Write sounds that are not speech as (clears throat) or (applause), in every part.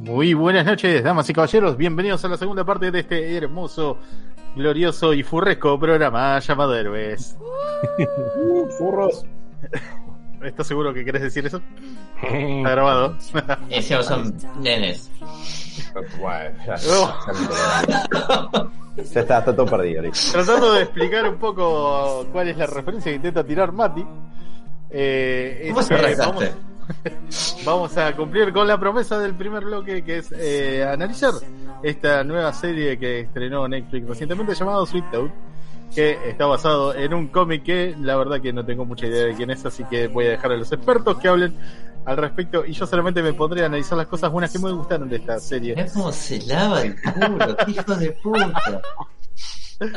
Muy buenas noches, damas y caballeros. Bienvenidos a la segunda parte de este hermoso, glorioso y furresco programa llamado Héroes. Uh, (laughs) furros. ¿Estás seguro que querés decir eso? (laughs) Está grabado. (laughs) Esos son nenes. Ya, está, está todo perdido. Tratando de explicar un poco cuál es la referencia que intenta tirar Mati. Eh, ¿Cómo es se que rezaste? vamos, (laughs) vamos a cumplir con la promesa del primer bloque que es eh, analizar esta nueva serie que estrenó Netflix recientemente llamado Sweet Tooth que está basado en un cómic que la verdad que no tengo mucha idea de quién es así que voy a dejar a los expertos que hablen al respecto y yo solamente me pondré a analizar las cosas buenas que me gustaron de esta serie cómo se lava el culo, hijo de puta. (laughs)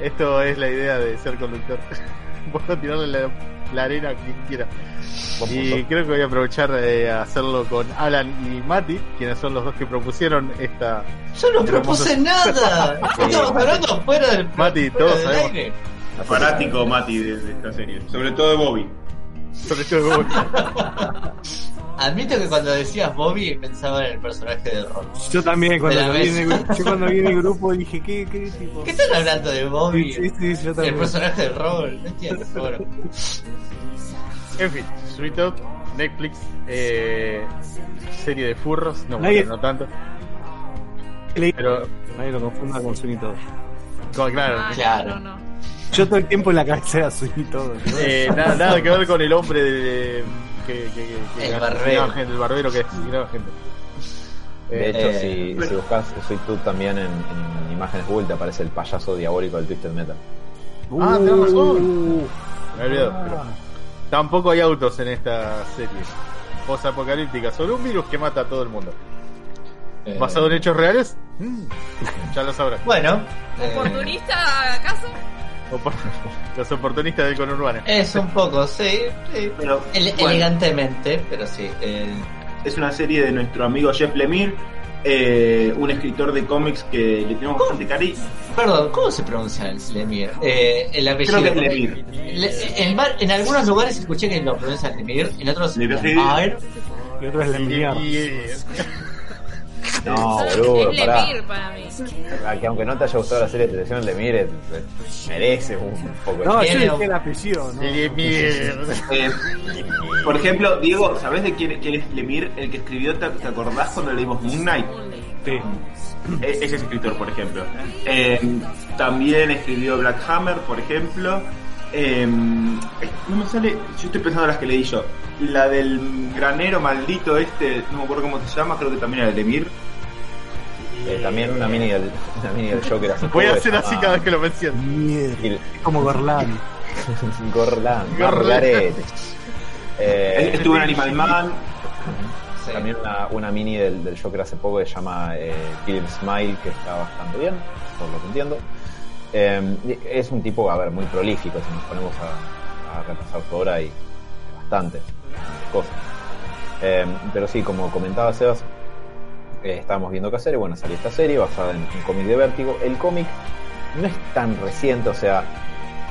esto es la idea de ser conductor (laughs) puedo tirarle la, la arena a quien quiera Y creo que voy a aprovechar de hacerlo con Alan y Mati, quienes son los dos que propusieron esta. Yo no propuse nada. (laughs) Estamos hablando fuera del Mati, fuera todos del sabemos. aire. fanático Mati de, de esta serie, sobre todo de Bobby. Sobre todo, (laughs) Admito que cuando decías Bobby pensaba en el personaje de Ron. Yo también, cuando De vi en el, yo cuando vi en el grupo dije, ¿qué, qué tipo? ¿Qué están hablando de Bobby? Sí, sí, sí, yo el también. personaje de Ron. No entiendo, bueno. en fin, Sweet Tooth, Netflix, eh, serie de furros, no, Nadie- bueno, no tanto, pero Nadie lo confunda con Sweeney Todd. claro, Ah, Claro. No, no. Yo todo el tiempo en la cabeza era Sweeney Todd. ¿no? eh, nada, nada que ver con el hombre de, que, que, que, que El barbero. gente, el barbero que asesinaba gente. De Eh, hecho, Eh, si, si buscas Sweet Tooth también en, en imágenes Google, te aparece el payaso diabólico del Twisted Metal. Ah, tenés razón. Uh, me olvidé, pero tampoco hay autos en esta serie. Post-apocalíptica, sobre un virus que mata a todo el mundo. Eh, ¿Basado en hechos reales? Mm, ya lo sabrás. Bueno, eh, ¿Oportunista acaso? (laughs) Los oportunistas del conurbano. es un poco, sí, sí. Pero Ele- bueno, elegantemente, pero sí. eh, es una serie de nuestro amigo Jeff Lemire, eh, un escritor de cómics que le tenemos bastante cariño. perdón, ¿cómo se pronuncia el Lemire? Eh, el apellido. Creo que es Lemire. Le- en, en algunos lugares escuché que lo pronuncian Lemire, en otros Lemire. Lemire. y otro es y- (laughs) No, boludo, es pará. Lemir para mí. Que aunque no te haya gustado la serie de televisión, le mire, merece un poco de No, yo dije el apellido, ¿no? Eh, por ejemplo, Diego, ¿sabés de quién, quién es Lemire? El que escribió, ¿te, te acordás cuando leímos Moon Knight? Sí. E- Ese es escritor, por ejemplo. Eh, también escribió Black Hammer, por ejemplo. Eh, no me sale, yo estoy pensando en las que leí yo. La del granero maldito este, no me acuerdo cómo se llama, creo que también era de Lemir. Eh, también una mini del, una mini del Joker hace Voy a hacer así cada vez que lo menciono. Mierda. Como. Gorlan, Gorlan. Margaret. Eh, Estuvo en Animal Man. Sí. También una, una mini del, del Joker hace poco que se llama eh, Kill Smile, que está bastante bien, por lo que entiendo. Eh, es un tipo, a ver, muy prolífico, si nos ponemos a, a repasar su obra y bastante, cosas. Eh, pero sí, como comentaba Sebas, eh, estábamos viendo qué hacer y bueno, salió esta serie basada en un cómic de Vértigo. El cómic no es tan reciente, o sea,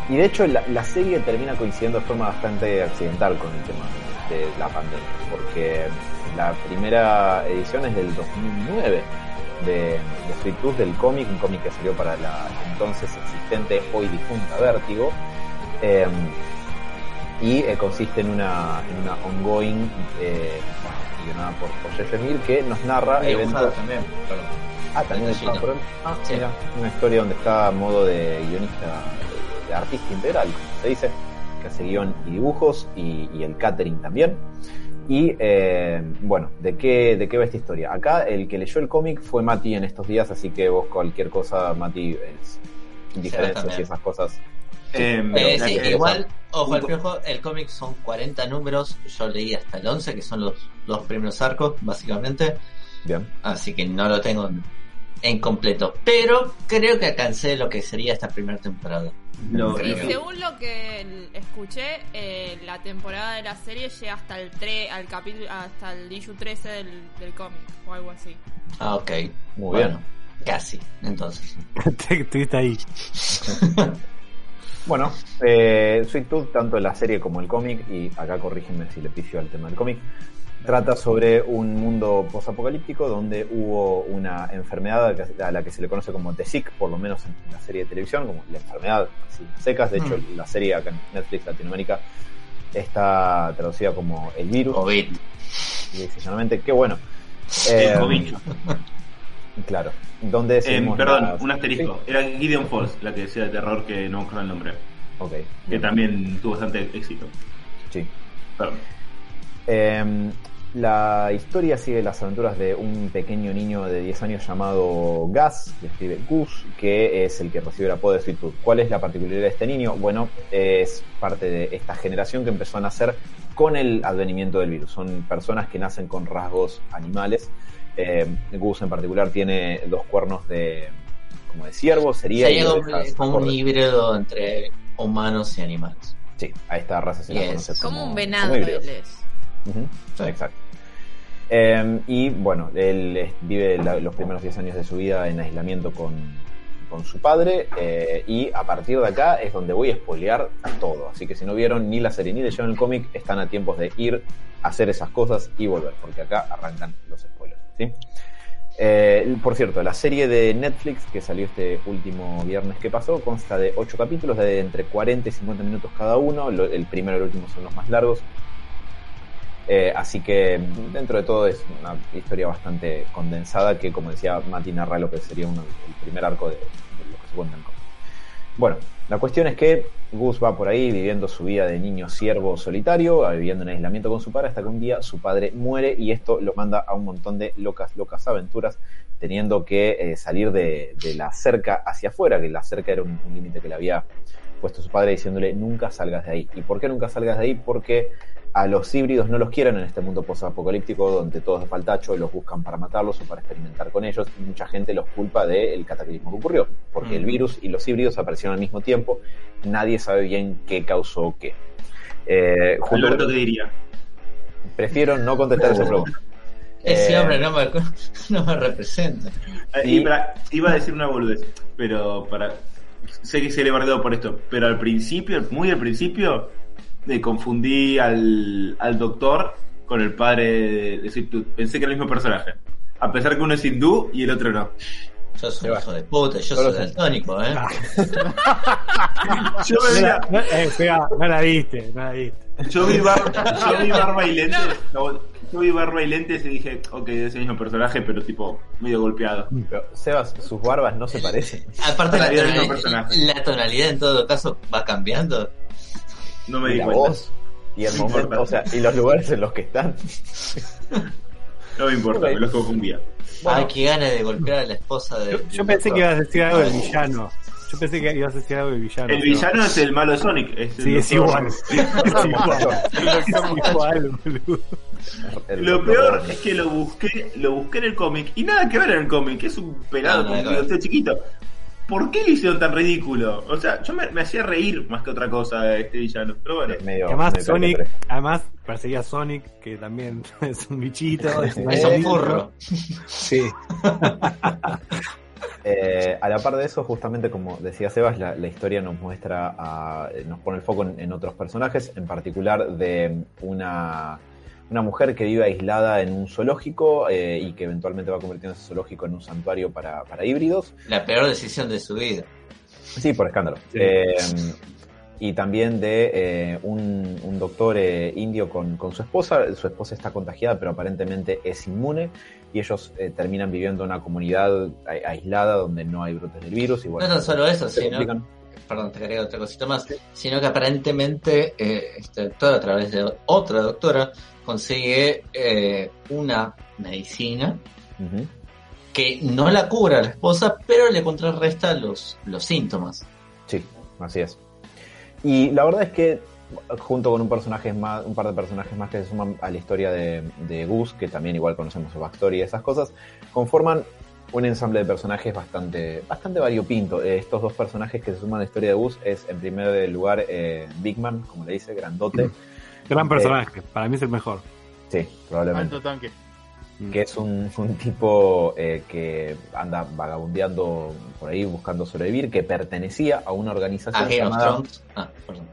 y de hecho la, serie termina coincidiendo de forma bastante accidental con el tema de la pandemia, porque la primera edición es del 2009 de, de Tooth del cómic, un cómic que salió para la entonces existente, hoy difunta Vértigo. eh, y eh, consiste en una, en una ongoing eh, guionada por, por Jeff Lemire que nos narra Y eventos también. Ah, también por él. Ah, Sí. mira, una historia donde está a modo de guionista, de, de artista integral, como se dice, que hace guion y dibujos y, y el catering también. Y eh, bueno, ¿de qué, ¿de qué va esta historia? Acá el que leyó el cómic fue Mati en estos días, así que vos cualquier cosa, Mati, es diferencias y esas cosas. Eh, Eh, sí, que- igual, ojo al piojo, el cómic son 40 números, yo leí hasta el 11, que son los dos primeros arcos, básicamente, Bien. así que no lo tengo en, en completo, pero creo que alcancé lo que sería esta primera temporada. lo- Sí, según lo que escuché, eh, la temporada de la serie llega hasta el 3, al capítulo, hasta el issue 13 del, del cómic o algo así. Ah, ok. Muy bueno, bien. casi, entonces. (laughs) Estuviste ahí. (laughs) Bueno, eh, Sweet Tooth, tanto la serie como el cómic, y acá corrígenme si le pifió al tema del cómic, trata sobre un mundo posapocalíptico donde hubo una enfermedad a la que- se le conoce como The Sick, por lo menos en la serie de televisión, como la enfermedad así, secas. De hecho, la serie acá en Netflix Latinoamérica está traducida como el virus. COVID. Y sencillamente, qué bueno. El Eh, COVID. Claro, donde Eh, perdón, las- un asterisco. Era Gideon Falls, la que decía de terror que no me acuerdo el nombre. Ok, Que también tuvo bastante éxito. sí. Perdón. Eh, la historia sigue las aventuras de un pequeño niño de 10 años llamado Gus, que escribe Gus, que es el que recibe el apodo de Sweet Tooth. ¿Cuál es la particularidad de este niño? Bueno, es parte de esta generación que empezó a nacer con el advenimiento del virus. Son personas que nacen con rasgos animales. Eh, Gus en particular tiene dos cuernos de como de ciervo, sería, como, un híbrido entre humanos y animales. Sí, a esta raza se la Yes. conoce como, Como un venado él es. Sí. Exacto. Eh, y bueno, él vive la- los primeros 10 años de su vida en aislamiento con, con su padre eh, y a partir de acá es donde voy a spoilear todo. Así que si no vieron ni la serie ni leyeron el cómic, están a tiempos de ir a hacer esas cosas y volver, porque acá arrancan los spoilers. Eh, por cierto, la serie de Netflix que salió este último viernes que pasó consta de 8 capítulos de entre 40 y 50 minutos cada uno. El primero y el último son los más largos. Eh, así que dentro de todo es una historia bastante condensada que, como decía Mati, narra lo que sería el primer arco de, lo que se cuenta en. Bueno, la cuestión es que Gus va por ahí viviendo su vida de niño siervo solitario, ah, viviendo en aislamiento con su padre, hasta que un día su padre muere y esto lo manda a un montón de locas, locas aventuras, teniendo que eh, salir de, la cerca hacia afuera, que la cerca era un, un límite que le había puesto su padre diciéndole nunca salgas de ahí. ¿Y por qué nunca salgas de ahí? Porque a los híbridos no los quieren en este mundo post-apocalíptico donde todo es de faltacho, los buscan para matarlos o para experimentar con ellos y mucha gente los culpa del cataclismo que ocurrió, porque el Mm. virus y los híbridos aparecieron al mismo tiempo, nadie sabe bien qué causó qué. Eh, Alberto, ¿qué diría? prefiero no contestar esa pregunta. Ese (laughs) Eh, hombre no me, (laughs) no me representa. Eh, Y- y para- iba a decir una boludez, pero para. Sé que se le bardeó por esto, pero al principio, muy al principio, me confundí al, al doctor con el padre de, de Sweet Tooth. Pensé que era el mismo personaje. A pesar que uno es hindú y el otro no. Yo soy hijo de puta, yo soy daltónico, ¿eh? (laughs) Yo, me No, veía- la- no, eh, no la viste, no la viste. yo vi, bar- (laughs) yo vi barba y lentes. no, yo vi barba y lentes y dije, ok, es el mismo personaje, pero tipo medio golpeado. Pero, Sebas, sus barbas no se parecen. Aparte la, tonalidad, la tonalidad en todo caso va cambiando. No me Y di la cuenta. voz y el No momento, importa. o sea, y los lugares en los que están. No me importa, me los confundía. Ay, qué ganas de golpear a la esposa de. Yo, yo pensé que ibas a decir algo del villano. Yo pensé que ibas a decir algo del villano. El pero- villano es el malo de Sonic. Es Sí, (laughs) es igual. Es igual. Lo peor es que lo busqué, lo busqué en el cómic y nada que ver en el cómic, es un pelado No, con nada un chiquito. ¿Por qué lo hicieron tan ridículo? O sea, yo me, me hacía reír más que otra cosa este villano. Pero bueno, medio- Además, medio Sonic, además perseguía a Sonic, que también (laughs) es un bichito. Es, (laughs) Es un furro. Sí. (laughs) Eh, a la par de eso, justamente como decía Sebas, la, la historia nos muestra, a- nos pone el foco en, en otros personajes, en particular de una, una mujer que vive aislada en un zoológico eh, y que eventualmente va convirtiendo ese zoológico en un santuario para, para híbridos. La peor decisión de su vida. Sí, por escándalo. Sí. Eh, y también de eh, un, un doctor eh, indio con, con su esposa. Su esposa está contagiada, pero aparentemente es inmune. Y ellos eh, terminan viviendo en una comunidad a- aislada donde no hay brotes del virus. Y bueno, No tan solo eso, sino. Perdón, te quería otra cosita más. Sino que aparentemente eh, este doctor, a través de otra doctora, consigue eh, una medicina que no la cura a la esposa, pero le contrarresta los, los síntomas. Sí, así es. Y la verdad es que junto con un personaje más, un par de personajes más que se suman a la historia de, de Gus, que también igual conocemos su backstory y esas cosas, conforman un ensamble de personajes bastante, bastante variopinto. Eh, estos dos personajes que se suman a la historia de Gus es en primer lugar eh, Big Man, como le dice, grandote. (laughs) Gran personaje. Para mí es el mejor. Sí, probablemente. Alto tanque. que es un, un tipo eh, que anda vagabundeando por ahí buscando sobrevivir, que pertenecía a una organización Ah, llamada... Ah, perdón.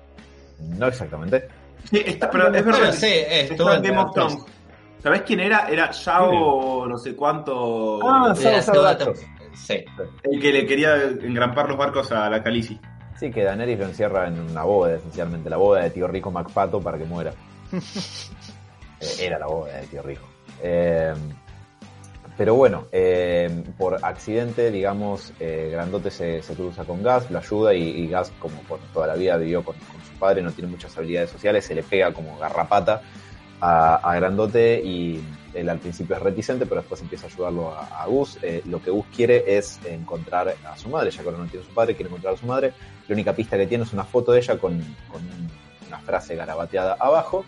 No exactamente. Sí, está, pero es verdad. Sí, estuvo está en Game of Thrones. ¿Sabés quién era? Era Yao no sé cuánto. Ah, Gacho. tem- Sí. el que le quería engrampar los barcos a la Calici. Sí, que Daenerys lo encierra en una boda, esencialmente, la boda de tío rico MacPato para que muera. (laughs) Eh, Era la boda de tío rico. Eh, pero bueno, eh, por accidente, digamos, eh, Grandote se, se cruza con Gas, lo ayuda y, y Gas, como por toda la vida vivió con, con su padre, no tiene muchas habilidades sociales, se le pega como garrapata a, a Grandote y él al principio es reticente, pero después empieza a ayudarlo a, a Gus. Eh, lo que Gus quiere es encontrar a su madre, ya que ahora no tiene su padre, quiere encontrar a su madre. La única pista que tiene es una foto de ella con, con una frase garabateada abajo.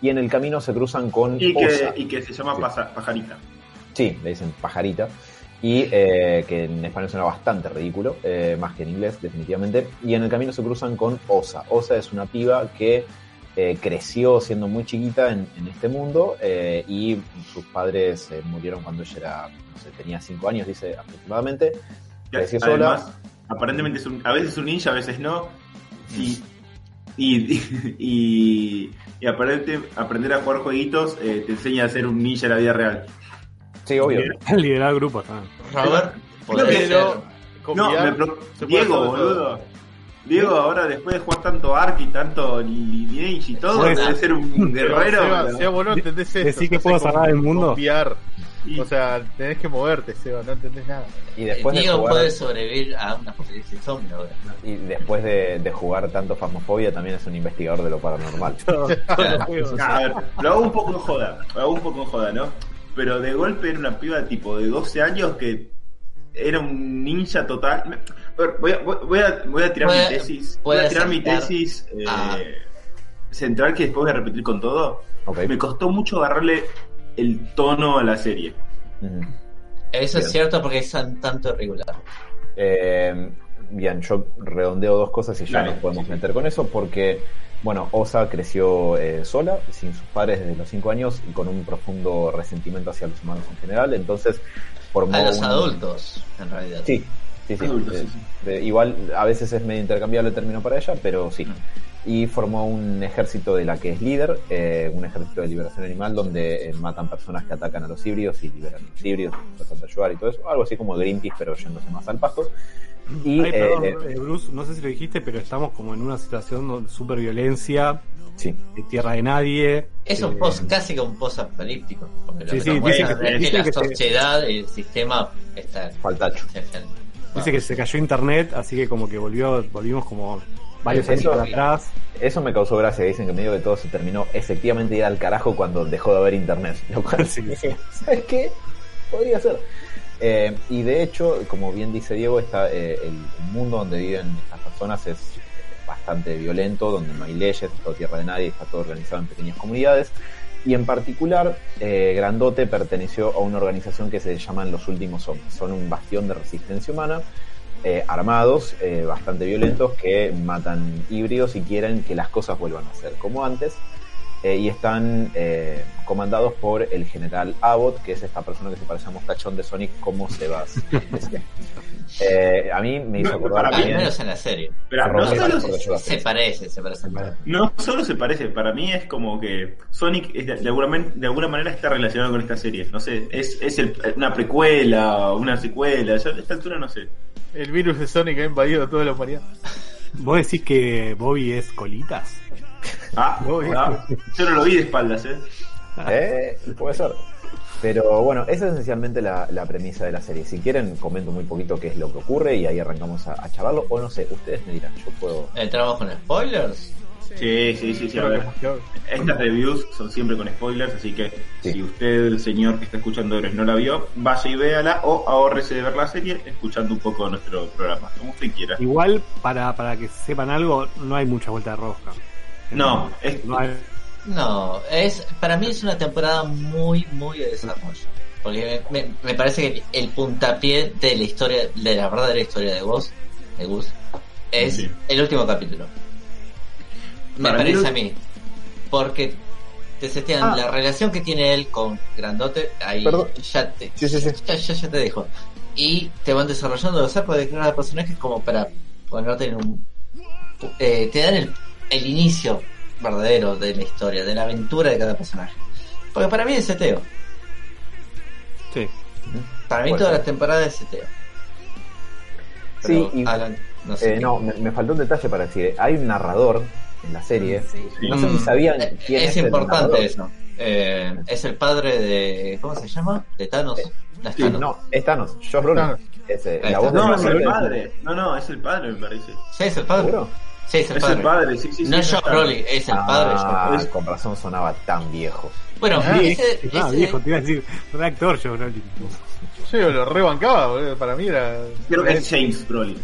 Y en el camino se cruzan con Y que, Osa. y que se llama Sí. Pajarita. Sí, le dicen pajarita. Y eh, que en español suena bastante ridículo, eh, más que en inglés, definitivamente. Y en el camino se cruzan con Osa. Osa es una piba que eh, creció siendo muy chiquita en, en este mundo eh, y sus padres eh, murieron cuando ella era, no sé, tenía 5 años, dice aproximadamente. Creció además, sola. aparentemente es un, a veces es un ninja, a veces no. Y, y, (laughs) y, y aparente, aprender a jugar jueguitos eh, te enseña a ser un ninja en la vida real. Sí, obvio. (laughs) Liderar grupos también. Ser- con No, me Diego, boludo. Diego ahora después de jugar tanto Ark y tanto Lineage y todo, debe ser un (laughs) guerrero. Seba, boludo. Seba, vos no entendés esto. Decí que puedo salvar el mundo. Y- O sea, tenés que moverte, Seba, no entendés nada. Y después de Diego jugar, puede sobrevivir a una apocalipsis zombie ahora. y después de, de jugar tanto Fasmofobia, también es un investigador de lo paranormal. (laughs) (laughs) A ver, lo hago un poco en joda, lo hago un poco en joda, ¿no? Pero de golpe era una piba tipo de 12 años que era un ninja total. Me- a ver, voy a, voy voy a, voy a tirar mi tesis. Voy a tirar mi tesis eh, a- central que después voy a repetir con todo. Me costó mucho agarrarle el tono a la serie. Eso Bien. es cierto porque es tan- tanto irregular. Eh, bien, yo redondeo dos cosas y ya Dale, nos podemos sí, sí. meter con eso porque, bueno, Osa creció eh, sola, sin sus padres desde los 5 años y con un profundo resentimiento hacia los humanos en general, entonces formó A los un- adultos, en realidad. Sí, sí, sí. Adultos, Eh, sí, sí. igual a veces es medio intercambiable el término para ella, pero sí. Y formó un ejército de la que es líder, eh, un ejército de liberación animal donde eh, matan personas que atacan a los híbridos y liberan a los híbridos, tratan de ayudar y todo eso. Algo así como Greenpeace, pero yéndose más al pasto. Y, Ay, perdón, eh, eh, Bruce, no sé si lo dijiste, pero estamos como en una situación de super violencia, sí. de tierra de nadie. Es un eh, post, casi que un post apocalíptico. Sí, sí, dicen que- es dicen la que se- sociedad y el sistema está Faltacho. Dice que se cayó internet, así que como que volvió, volvimos como varios años para atrás. Eso me causó gracia. Dicen que medio que todo se terminó efectivamente ir al carajo cuando dejó de haber internet. Lo cual, Sí, sí. (laughs) ¿sabes qué? Podría ser. Eh, y de hecho, como bien dice Diego, está, eh, el mundo donde viven estas personas es bastante violento, donde no hay leyes, es todo tierra de nadie, está todo organizado en pequeñas comunidades. Y en particular, eh, Grandote perteneció a una organización que se llaman Los Últimos Hombres. Son un bastión de resistencia humana, eh, armados, eh, bastante violentos, que matan híbridos y quieren que las cosas vuelvan a ser como antes. Eh, y están eh, comandados por el general Abbott, que es esta persona que se parece a Mostachón de Sonic como Sebas. (laughs) eh, a mí me hizo No, acordar para mí, menos en la serie. Pero Se no solo, yo Se parece, se parece. no solo se parece, para mí es como que Sonic es de, de alguna, man- de alguna manera está relacionado con esta serie. No sé, es, es el- una precuela, una secuela, yo a esta altura no sé. El virus de Sonic ha invadido toda la humanidad. ¿Vos decís que Bobby es colitas? Ah, (laughs) ah, yo no lo vi de espaldas, eh. Eh, puede ser. Pero bueno, esa es esencialmente la, la premisa de la serie. Si quieren, comento muy poquito qué es lo que ocurre y ahí arrancamos a, a charlarlo. O no sé, ustedes me dirán, yo puedo. ¿Entramos con spoilers? Sí, sí, sí, sí, a ver. Estas reviews son siempre con spoilers, así que Sí. si usted, el señor que está escuchando no la vio, vaya y véala o ahorrese de ver la serie escuchando un poco nuestro programa, como usted quiera. Igual, para, para que sepan algo, no hay mucha vuelta de rosca. No, es, No es para mí es una temporada muy, muy de desarrollo. Porque me, me- me parece que el puntapié de la historia, de la verdadera historia de Gus, de Gus, es Sí. el último capítulo. Me Para mí parece lo- a mí. Porque te setean Ah. la relación que tiene él con Grandote, ahí Perdón. ya te, Sí, sí, sí. Ya, ya, ya te dejo. Y te van desarrollando los arcos de cada personaje como para ponerte en un... eh, te dan el, el inicio verdadero de la historia, de la aventura de cada personaje. Porque para mí es seteo. Sí. Para mí Puede toda ser. la temporada es seteo. Sí, y- Alan, no sé. Eh, no, me, me faltó un detalle para decir. Hay un narrador en la serie. Sí. No sé si Mm, sabían eh, quién es, es importante eso. Eh, es el padre de. ¿Cómo se llama? De Thanos. No es Sí, Thanos. no, es Thanos. Josh Brolin. Es, eh, la voz de No, es el padre. No, no, es el padre, me parece. Sí, es el padre. ¿Seguro? Sí, es el Es padre. el padre, sí, sí, sí. no es Josh. Brolin, es el padre Josh Ah, Brolin. con razón sonaba tan viejo. Bueno, Ah, ese, Ah, ese- viejo, te iba a decir, reactor yo, Brolin. Yo lo rebancaba, boludo. Para mí era. Creo que es James Brolin.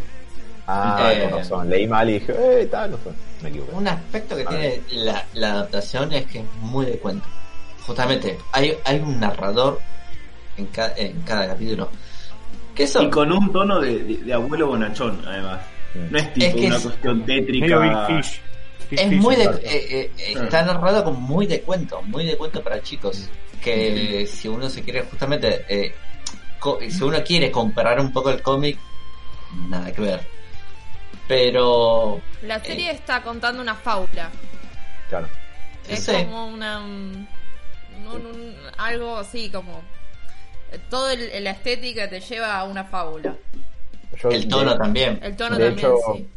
Ah, Eh. con razón. Leí mal y dije, eh, tal, no fue. Me equivoqué. un aspecto que A tiene la, la adaptación es que es muy de cuento. Justamente, hay, hay un narrador en, ca- en cada capítulo. Que eso Y con un tono de, de- de abuelo bonachón, además. No es tipo Es que una es- cuestión tétrica. Medio Big Fish. Big es Fish, muy de, eh, eh, eh, está narrado como muy de cuento, muy de cuento para chicos. Que si uno se quiere justamente, eh, co- si uno quiere comparar un poco el cómic, nada que ver. Pero La serie está contando una fábula. Claro. Es Sí. como una. un- un- un- algo así, como. eh, Todo el, la estética te lleva a una fábula. Yo, el tono de- también. El tono De también, hecho, sí.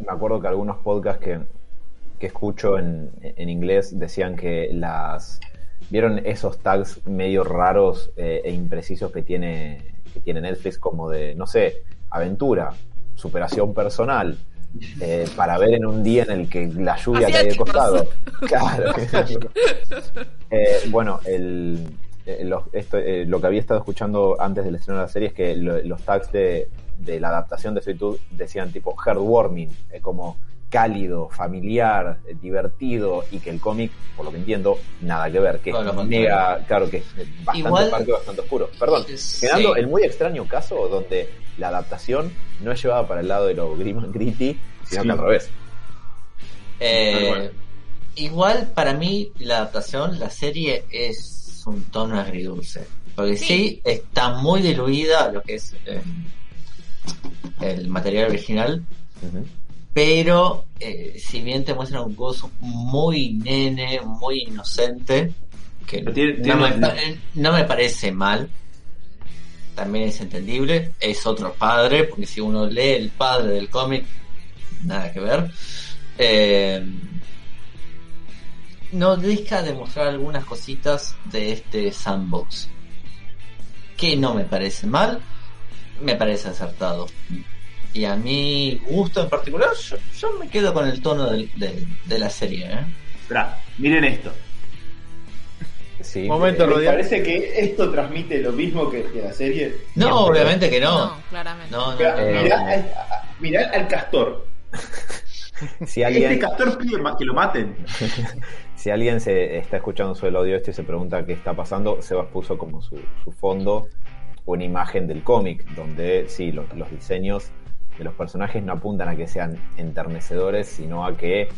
Me acuerdo que algunos podcasts que, que escucho en, en inglés decían que las. ¿Vieron esos tags medio raros eh, e imprecisos que tiene, que tiene Netflix? Como de, no sé, aventura, superación personal, eh, para ver en un día en el que la lluvia cae de costado. (laughs) Claro. Eh, bueno, el, eh, los- esto, eh, lo que había estado escuchando antes del estreno de la serie es que lo- los tags de, de la adaptación de Tooth decían tipo heartwarming, eh, como cálido, familiar, eh, divertido, y que el cómic, por lo que entiendo, nada que ver, que es mega, claro que es bastante Igual- parque, bastante oscuro. Perdón, Sí. quedando el muy extraño caso donde la adaptación no es llevada para el lado de lo grim and (laughs) gritty, sino Sí. que al revés. Eh, igual para mí la adaptación, la serie es un tono agridulce. Porque sí, Sí. está muy diluida lo que es eh, el material original, pero eh, si bien te muestran un gozo muy nene, muy inocente, que tiene- me, no me parece mal, también es entendible, es otro padre, porque si uno lee el padre del cómic, nada que ver. Eh, no deja de mostrar algunas cositas de este sandbox, que no me parece mal, me parece acertado. Y a mi gusto en particular, yo, yo me quedo con el tono del- de, de la serie. ¿eh? Miren esto. Sí. Momento, Eh, ¿Les Rodian. parece que esto transmite lo mismo que, que la serie? No, obviamente que no. No, claramente. No, no, Mirá, no, no. mirá al, a- mirá al castor. (laughs) Si Este alguien, castor pide que lo maten. (laughs) si alguien se está escuchando sobre el audio este y se pregunta qué está pasando, Sebas puso como su, su fondo una imagen del cómic, donde sí, los, los diseños de los personajes no apuntan a que sean enternecedores, sino a que,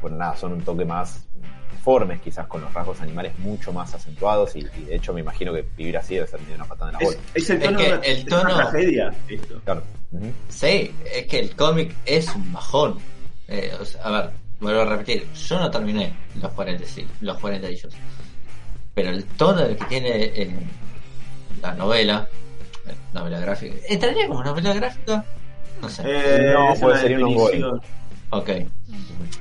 bueno, nada, son un toque más deformes, quizás con los rasgos animales mucho más acentuados, y, y de hecho me imagino que vivir así debe ser medio una patada en la Es, bola. es el Es tono que de una, el de una tono- tragedia. Esto. Claro. Ujú. Sí, es que el cómic es un bajón. Eh, o sea, a ver, vuelvo a repetir, yo no terminé los 40, sí, los 40 ellos. Pero el tono del que tiene eh, la novela, eh, novela gráfica, ¿entraría como novela gráfica? No sé. Eh, No, puede ser un definición. Ok.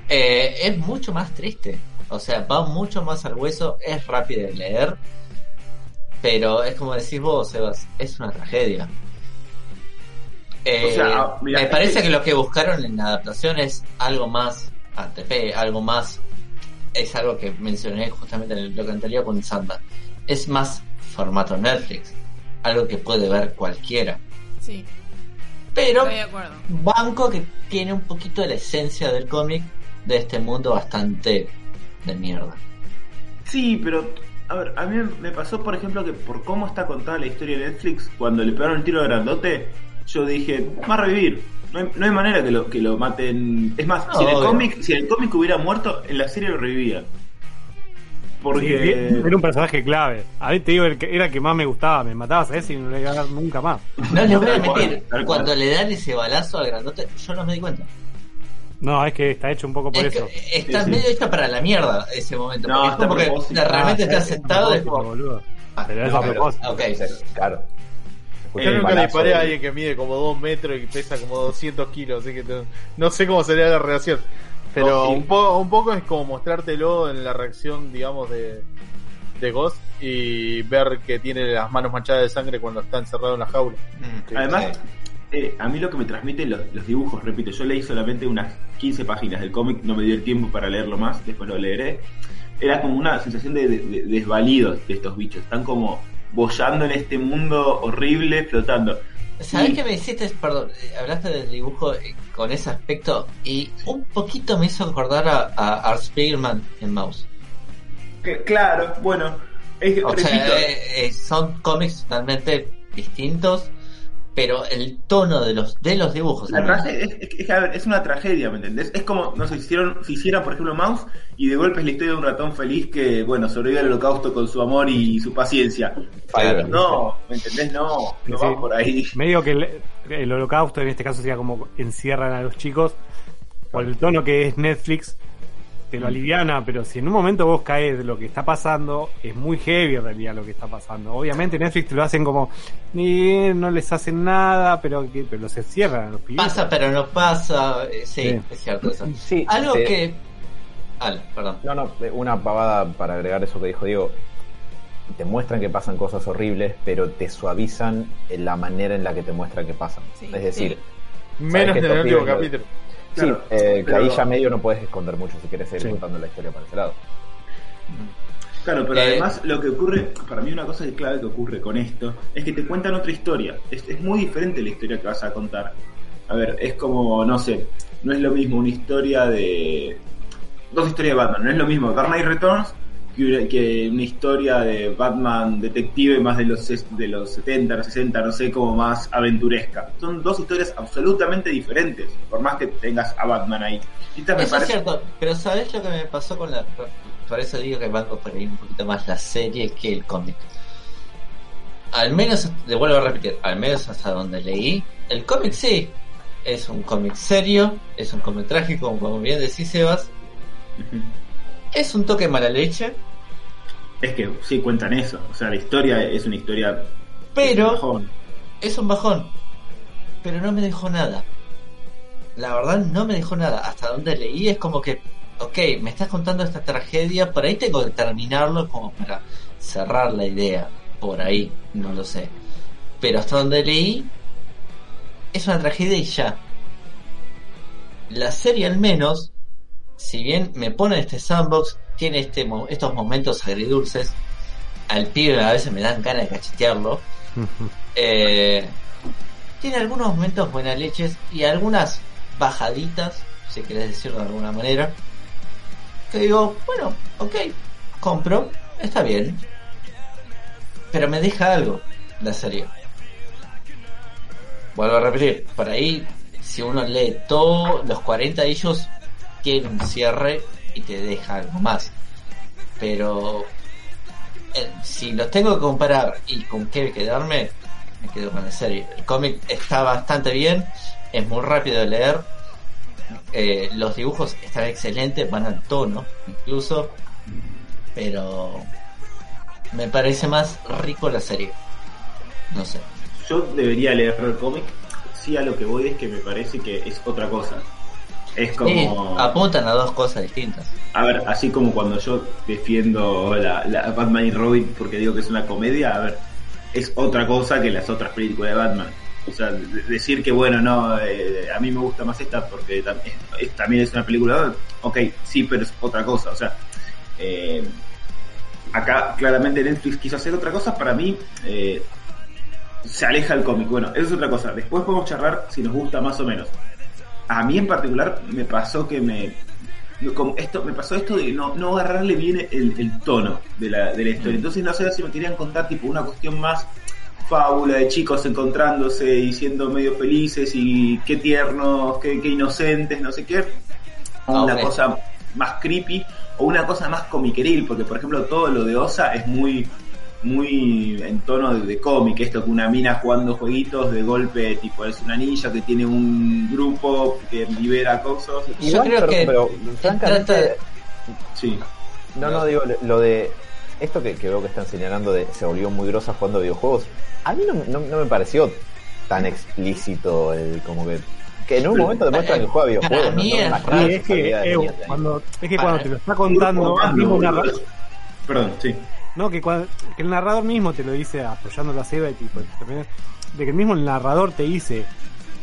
Eh, es mucho más triste. O sea, va mucho más al hueso, es rápido de leer. Pero es como decís vos, Sebas, es una tragedia. Eh, O sea, ah, mira, me es parece que- que lo que buscaron en la adaptación es algo más ATP, algo más. Es algo que mencioné justamente en el bloque anterior con Santa. Es más formato Netflix. Algo que puede ver cualquiera. Sí, Pero estoy de acuerdo. banco que tiene un poquito de la esencia del cómic de este mundo bastante de mierda. Sí, pero a ver, a mí me pasó, por ejemplo, que por cómo está contada la historia de Netflix, cuando le pegaron el tiro de grandote, yo dije, va a revivir. No hay, no hay manera que lo, que lo maten. Es más, No, si, en el cómic, si en el cómic hubiera muerto, en la serie lo revivían. Porque. Sí, era un personaje clave. A mí te digo, era el que más me gustaba. Me matabas a ese y no le iba a dar nunca más. No les voy a mentir, cuando le dan ese balazo al grandote, yo no me di cuenta. No, es que está hecho un poco por Es eso. está Sí, sí. medio hecha para la mierda ese momento. No, porque es está a como que propósito. realmente Ah, está sentado es propósito, como. boludo. Ah, Pero es no, a propósito. Ok. Claro. Yo Eh, nunca le disparé a alguien que mide como 2 metros y pesa como 200 kilos, así que no, no sé cómo sería la reacción. Pero un, poco, un poco es como mostrártelo en la reacción, digamos, de, de Ghost y ver que tiene las manos manchadas de sangre cuando está encerrado en la jaula. Mm. Además, eh, a mí lo que me transmiten los, los dibujos, repito, yo leí solamente unas 15 páginas del cómic, no me dio el tiempo para leerlo más, después lo leeré. Era como una sensación de, de- de desvalido de estos bichos, están como bollando en este mundo horrible, flotando. ¿Sabes qué me hiciste? Perdón, eh, hablaste del dibujo eh, con ese aspecto y un poquito me hizo acordar a, a Art Spiegelman en Mouse. Que- claro, bueno, es, O sea, eh, eh, son cómics totalmente distintos, pero el tono de los de los dibujos. La tragedia- es, es- es- a ver, es una tragedia, ¿me entendés? Es como, no sé, si hicieron, si hicieran, por ejemplo, Mouse y de golpe es la historia de un ratón feliz que, bueno, sobrevive al holocausto con su amor y su paciencia. Fire. No, ¿me entendés? No, no Sí. va por ahí. Medio que el, el holocausto en este caso sería como encierran a los chicos. Por el tono que es Netflix, te lo aliviana, pero si en un momento vos caes de lo que está pasando, es muy heavy en realidad lo que está pasando. Obviamente Netflix te lo hacen como, ni no les hacen nada, pero que pero los encierran a los pibes. Pasa, pero no pasa. eh, sí, Sí. es cierto eso. Sí, Algo que. Al, perdón. No, no, una pavada para agregar eso que dijo Diego. Te muestran que pasan cosas horribles, pero te suavizan en la manera en la que te muestran que pasan. Sí, es decir, Menos que en el estos último pibes lo- sí, eh, que pero- ahí ya medio no puedes esconder mucho si quieres seguir Sí. contando la historia para ese lado. Claro, pero Eh, además lo que ocurre, para mí una cosa clave que ocurre con esto, es que te cuentan otra historia. Es, es muy diferente la historia que vas a contar. A ver, es como, no sé, no es lo mismo una historia de... Dos historias de Batman, no es lo mismo Dark Knight Returns que una, que una historia de Batman detective más de los, de los 70, los 60, no sé, como más aventuresca. Son dos historias absolutamente diferentes, por más que tengas a Batman ahí. Y esta me Eso parece- es cierto, pero ¿sabes lo que me pasó con la... Por eso digo que banco por ahí un poquito más la serie que el cómic. Al menos, le vuelvo a repetir, al menos hasta donde leí, el cómic sí, es un cómic serio, es un cómic trágico, como bien decís Sebas, Ujú. Es un toque mala leche, Es que sí cuentan eso. O sea, la historia es una historia. pero bajón. es un bajón, pero no me dejó nada. La verdad no me dejó nada. Hasta donde leí es como que, ok, me estás contando esta tragedia, por ahí tengo que terminarlo como para cerrar la idea. Por ahí, no lo sé. Pero hasta donde leí, es una tragedia y ya. La serie al menos, si bien me pone este sandbox, tiene este mo- estos momentos agridulces, al pibe a veces me dan ganas de cachetearlo. Eh, tiene algunos momentos buenas leches y algunas bajaditas, si querés decirlo de alguna manera. Que digo, bueno, ok, compro, está bien. Pero me deja algo la serie. Vuelvo a repetir, por ahí, si uno lee todos los 40 de ellos, tiene un cierre y te deja algo más. Pero eh, si los tengo que comparar y con qué quedarme, me quedo con la serie. El cómic está bastante bien, es muy rápido de leer, eh, los dibujos están excelentes, van al tono incluso, pero me parece más rico la serie. No sé. Yo debería leer el cómic. Sí, a lo que voy es que me parece que es otra cosa. Es como. Sí, apuntan a dos cosas distintas. A ver, así como cuando yo defiendo la, la Batman y Robin porque digo que es una comedia, a ver, es otra cosa que las otras películas de Batman. O sea, de- decir que bueno, no, eh, a mí me gusta más esta porque tam- es- es- también es una película, ok, sí, pero es otra cosa. O sea, eh, acá claramente Netflix quiso hacer otra cosa, para mí eh, se aleja el cómic. Bueno, eso es otra cosa. Después podemos charlar si nos gusta más o menos. A mí en particular me pasó que me, esto me pasó esto de no, no agarrarle bien el, el tono de la, de la historia. Entonces no sé si me querían contar tipo una cuestión más fábula de chicos encontrándose y siendo medio felices y qué tiernos, qué, qué inocentes, no sé qué. Ah, Una cosa más creepy o una cosa más comiqueril, porque por ejemplo todo lo de Osa es muy muy en tono de, de cómic, esto que una mina jugando jueguitos de golpe, tipo es una ninja que tiene un grupo que libera cosas. Yo Igual, creo pero, que pero, francamente, trata- Sí. no, no, digo, lo de esto que, que veo que están señalando de se volvió muy grosa jugando videojuegos, a mí no, no, no me pareció tan explícito el como que que en un Pero, momento demuestran que juega para videojuegos, mí no, es que, de eh, de cuando, es que Para- cuando te lo está contando, Perdón, sí. No, que, cuando- que el narrador mismo te lo dice apoyando la ceba y tipo, también, de que el mismo el narrador te dice,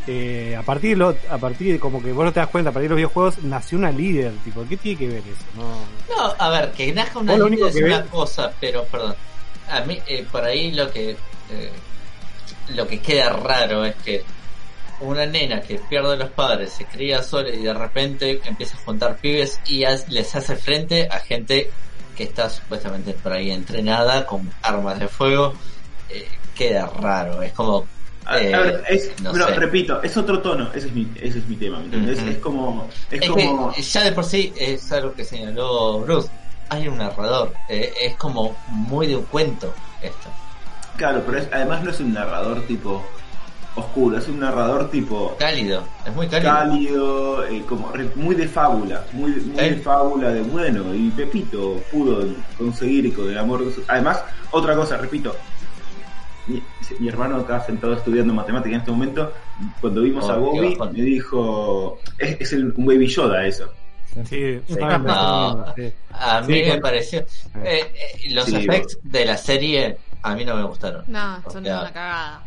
eh, a partir de lo, a partir de como que vos no te das cuenta, a partir de los videojuegos nació una líder, tipo, ¿qué tiene que ver eso? No, No, a ver, que nazca una líder único es que una ves- cosa, pero perdón. A mí, eh, por ahí lo que eh, lo que queda raro es que una nena que pierde a los padres se cría sola y de repente empieza a juntar pibes y les hace frente a gente que está supuestamente por ahí entrenada con armas de fuego. Eh, queda raro, es como. A, a eh, ver, es, no pero sé. repito, es otro tono, ese es mi, ese es mi tema, ¿me. Es como, es, Es como, que ya de por sí es algo que señaló Bruce. Hay un narrador, eh, es como muy de un cuento esto. claro, pero es- además no es un narrador tipo oscuro, es un narrador tipo Cálido, es muy cálido. cálido, eh, como re- muy de fábula, muy, muy Sí. de fábula de bueno, y Pepito pudo conseguir con el amor de su... Además, otra cosa, repito, mi, mi hermano acá sentado estudiando matemática en este momento, cuando vimos Oh, a qué Bobby, me dijo, es, es el, un baby Yoda eso. sí, Sí. No. sí. A mí Sí, me con- pareció. eh, eh, los Sí, efectos de la serie a mí no me gustaron. No, O son sea, una cagada.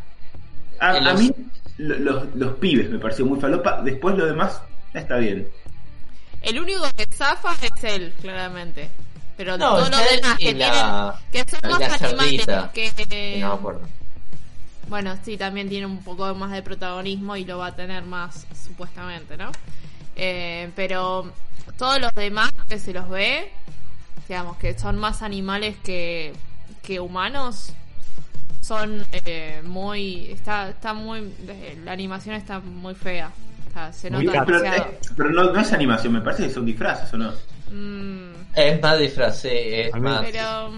A, los- mí lo- los, los pibes me pareció muy falopa, después lo demás está bien. El único que zafa es él, claramente. Pero No, todos los es él demás que la- tienen, que son más animales cerdita. que, No me acuerdo. Bueno, sí, también tiene un poco más de protagonismo y lo va a tener más, supuestamente, ¿no? Eh, pero todos los demás que se los ve, digamos que son más animales que, que humanos, son eh, muy. Está, está muy. La animación está muy fea. Está- se nota. Pero, eh, pero no, no es animación, me parece que son disfraces, ¿o no? Mm, Es más disfraz, sí, es A mí- más. pero.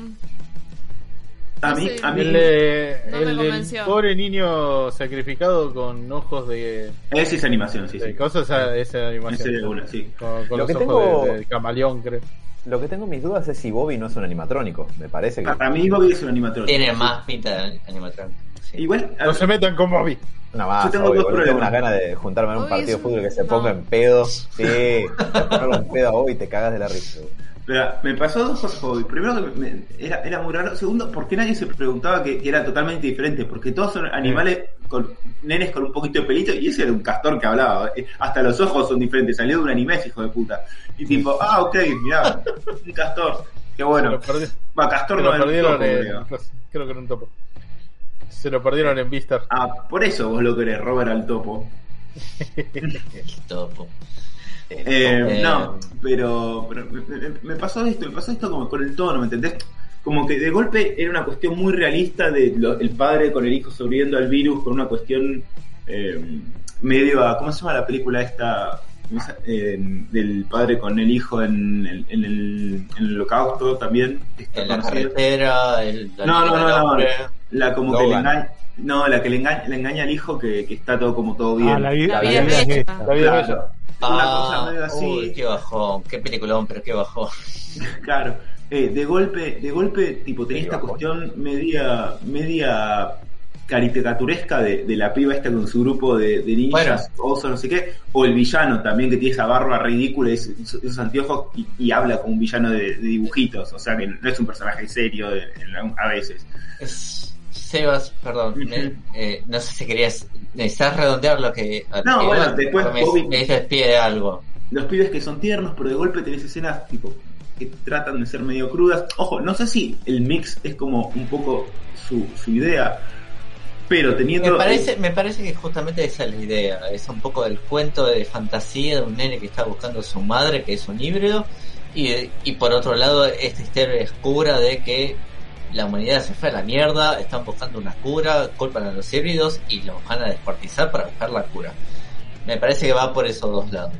A No mí, sé. a mí El, eh, No me el del convenció. pobre niño sacrificado con ojos de, ese es animación, sí, de sí. cosas, esa, esa Ese animación. de una, sí. Con, con Lo los ojos tengo- de, de camaleón, creo. Lo que tengo mis dudas es si Bobby no es un animatrónico. Me parece que. Para mí Bobby es un animatrónico. Tiene más pinta de animatrón. sí. Igual, a No se metan con Bobby. Una más, Yo tengo obvio, dos tengo unas ganas de juntarme en un Bobby partido de un- fútbol que se no. ponga en pedo. Sí, (laughs) de ponerlo en pedo a Bobby y te cagas de la risa. Pero me pasó dos cosas Bobby. Primero, que me- era, era muy raro. Segundo, porque nadie se preguntaba que, que era totalmente diferente. Porque todos son animales con nenes con un poquito de pelito. Y ese era un castor que hablaba. Eh, Hasta los ojos son diferentes. Salió de un anime, ese hijo de puta. Y tipo, ah, ok, mirá, un castor. Qué Se bueno. Va, castor se no lo era un perdieron topo, en. creo. Creo que era un topo. Se lo perdieron en Vistar. Ah, por eso vos lo querés, Robert al topo. (laughs) El topo. Eh, Eh, no, pero, pero me, pasó esto, me pasó esto como con el tono, ¿me entendés? Como que de golpe era una cuestión muy realista de lo- el padre con el hijo sobreviviendo al virus, con una cuestión eh, medio a, ¿cómo se llama la película esta? Eh, del padre con el hijo en, el- en el, en el holocausto también. está En la carretera, el, la No, no, no, no. La como que le engaña, no, la que le engaña, le engaña al hijo que, que está todo como todo bien. Ah, la, vi- La la vida es esta. La vida es Claro. Una Ah, cosa medio así. Uy, qué bajón, qué peliculón, pero qué bajón. (laughs) Claro, eh, de golpe, de golpe, tipo, tenía esta bajón. cuestión media, media caricaturesca de, de la piba esta con su grupo de, de ninjas, oso, no sé qué, o el villano también que tiene esa barba ridícula, y esos, esos anteojos y, y habla como un villano de, de dibujitos, o sea que no es un personaje serio a veces. Es- Sebas, perdón, eh, no sé si querías, necesitas redondear lo que... No, que bueno, después me, Bobby- me despide algo. Los pibes que son tiernos, pero de golpe tenés escenas tipo que tratan de ser medio crudas. Ojo, no sé si el mix es como un poco su, su idea, pero teniendo... Me parece, me parece que justamente esa es la idea, es un poco del cuento de fantasía de un nene que está buscando a su madre, que es un híbrido, y, y por otro lado esta historia oscura de que la humanidad se fue a la mierda, están buscando una cura, culpan a los híbridos y los van a descuartizar para buscar la cura. Me parece que va por esos dos lados.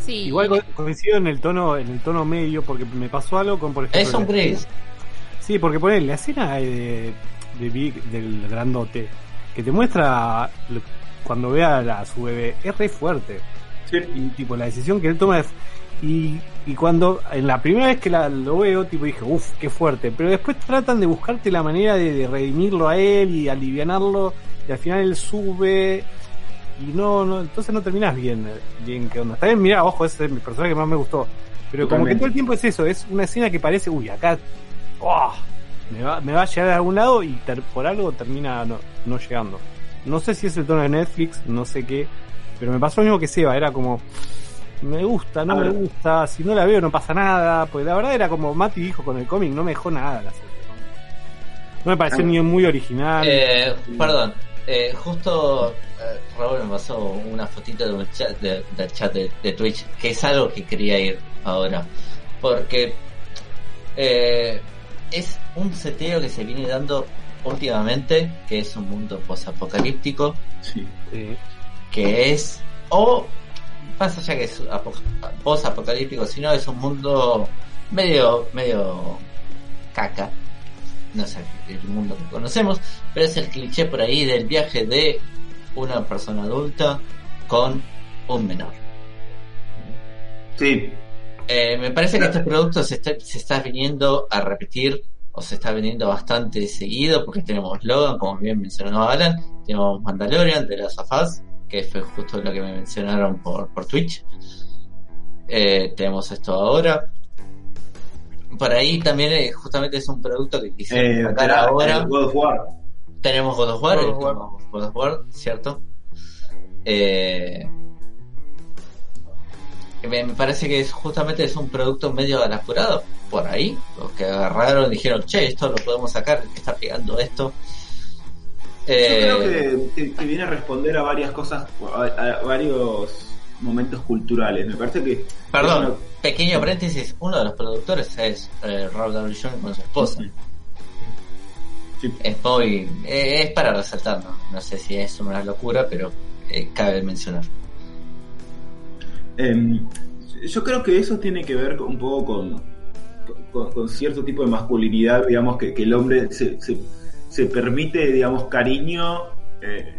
Sí. Igual co- coincido en el tono, en el tono medio, porque me pasó algo con, por ejemplo. Es un gris. Sí, porque poner la escena de, de Big, del grandote, que te muestra cuando ve a, la- a su bebé, es re fuerte. Sí. Y tipo, la decisión que él toma es. Y, y cuando, en la primera vez que la, lo veo, tipo dije, uff, qué fuerte. Pero después tratan de buscarte la manera de, de redimirlo a él y alivianarlo. Y al final él sube. Y no, no, entonces no terminas bien, bien qué onda. Está bien, mira, ojo, ese es el personaje que más me gustó. Pero como que todo el tiempo es eso, es una escena que parece, uy, acá ¡oh! me, va, me va a llegar a algún lado y ter- por algo termina no, no llegando. No sé si es el tono de Netflix, no sé qué, pero me pasó lo mismo que Seba, era como, me gusta, no A me ver. gusta, si no la veo no pasa nada, pues la verdad era como Mati dijo con el cómic, no me dejó nada la serie. No, No me pareció Ah. ni muy original. Eh, perdón, eh, justo eh, Raúl me pasó una fotito de un chat, de- del chat de, de Twitch, que es algo que quería ir ahora. Porque eh, es un seteo que se viene dando últimamente, que es un mundo posapocalíptico, Sí. Sí. que es, o más allá que es apo- posapocalíptico, sino es un mundo medio, medio caca. No es el el mundo que conocemos, pero es el cliché por ahí del viaje de una persona adulta con un menor. Sí. Eh, me parece que este producto se está, se está viniendo a repetir o se está viniendo bastante seguido porque tenemos Logan, como bien mencionó Alan, tenemos Mandalorian de las Us, que fue justo lo que me mencionaron por, por Twitch. Eh, tenemos esto ahora. Por ahí también eh, justamente es un producto que quisiera Eh, sacar era- ahora. el God of War. Tenemos God of War, God of War. God of War, ¿cierto? Eh, me parece que es justamente es un producto medio apurado, por ahí, los que agarraron y dijeron, che, esto lo podemos sacar, está pegando esto. Yo Eh, creo que, que- que viene a responder a varias cosas, a, a varios momentos culturales. Me parece que. Perdón, pequeño paréntesis, uno de los productores es eh, Robert Downey Jr. con su esposa. Sí. Es muy, eh, es para resaltar, ¿no? No sé si es una locura, pero eh, cabe mencionar. Em, yo creo que eso tiene que ver un poco con, con, con cierto tipo de masculinidad, digamos, que, que el hombre se, se, se permite, digamos, cariño, eh,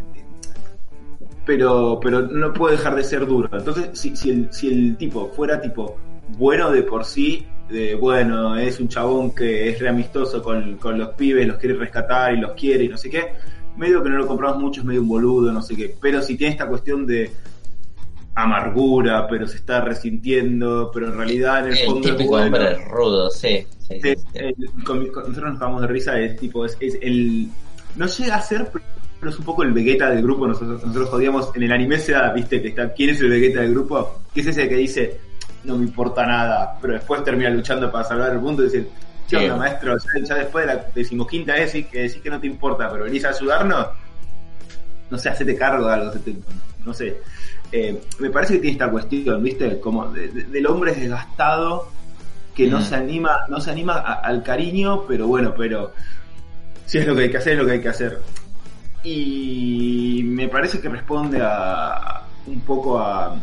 pero, pero no puede dejar de ser duro. Entonces, si, si, el, si el tipo fuera tipo bueno de por sí, de bueno, es un chabón que es re amistoso con, con los pibes, los quiere rescatar y los quiere y no sé qué, medio que no lo compramos mucho, es medio un boludo, no sé qué. Pero si tiene esta cuestión de amargura, pero se está resintiendo, pero en realidad en el, El fondo es típico bueno. hombre rudo, sí. sí, Sí, sí, sí. el- con- con- nosotros nos cagamos de risa, es tipo, es, es el. No llega a ser, pero es un poco el Vegeta del grupo. Nosotros, nosotros jodíamos en el anime se da, viste, que está. ¿Quién es el Vegeta del grupo? Que es ese que dice, no me importa nada, pero después termina luchando para salvar el mundo y dice, ¿qué onda, maestro? Ya, ya después de la decimoquinta vez que decís que no te importa, pero venís a ayudarnos, no sé, hacete cargo de algo, no sé. Eh, me parece que tiene esta cuestión, ¿viste? Como de- de- del hombre desgastado que no Mm. se anima, no se anima a- al cariño, pero bueno, pero si es lo que hay que hacer, es lo que hay que hacer. Y me parece que responde a un poco a,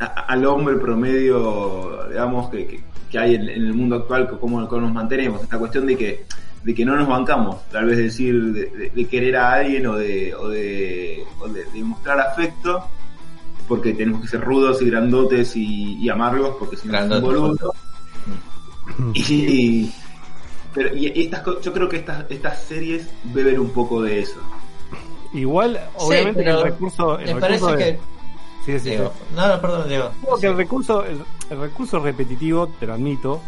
a- al hombre promedio, digamos, que, que- que hay en, en el mundo actual, cómo, cómo nos mantenemos. Esta cuestión de que, de que no nos bancamos, tal vez decir, de, de- de querer a alguien o de, o de, o de- de mostrar afecto, porque tenemos que ser rudos y grandotes y, y amargos, porque si no es boludo. Y, pero, y estas, yo creo que estas, estas series beben un poco de eso. Igual, Sí, obviamente, pero el recurso. El Me recurso parece de- que. sí, sí, sí. No, no, perdón, Diego. Que el recurso, el, el recurso repetitivo, te lo admito,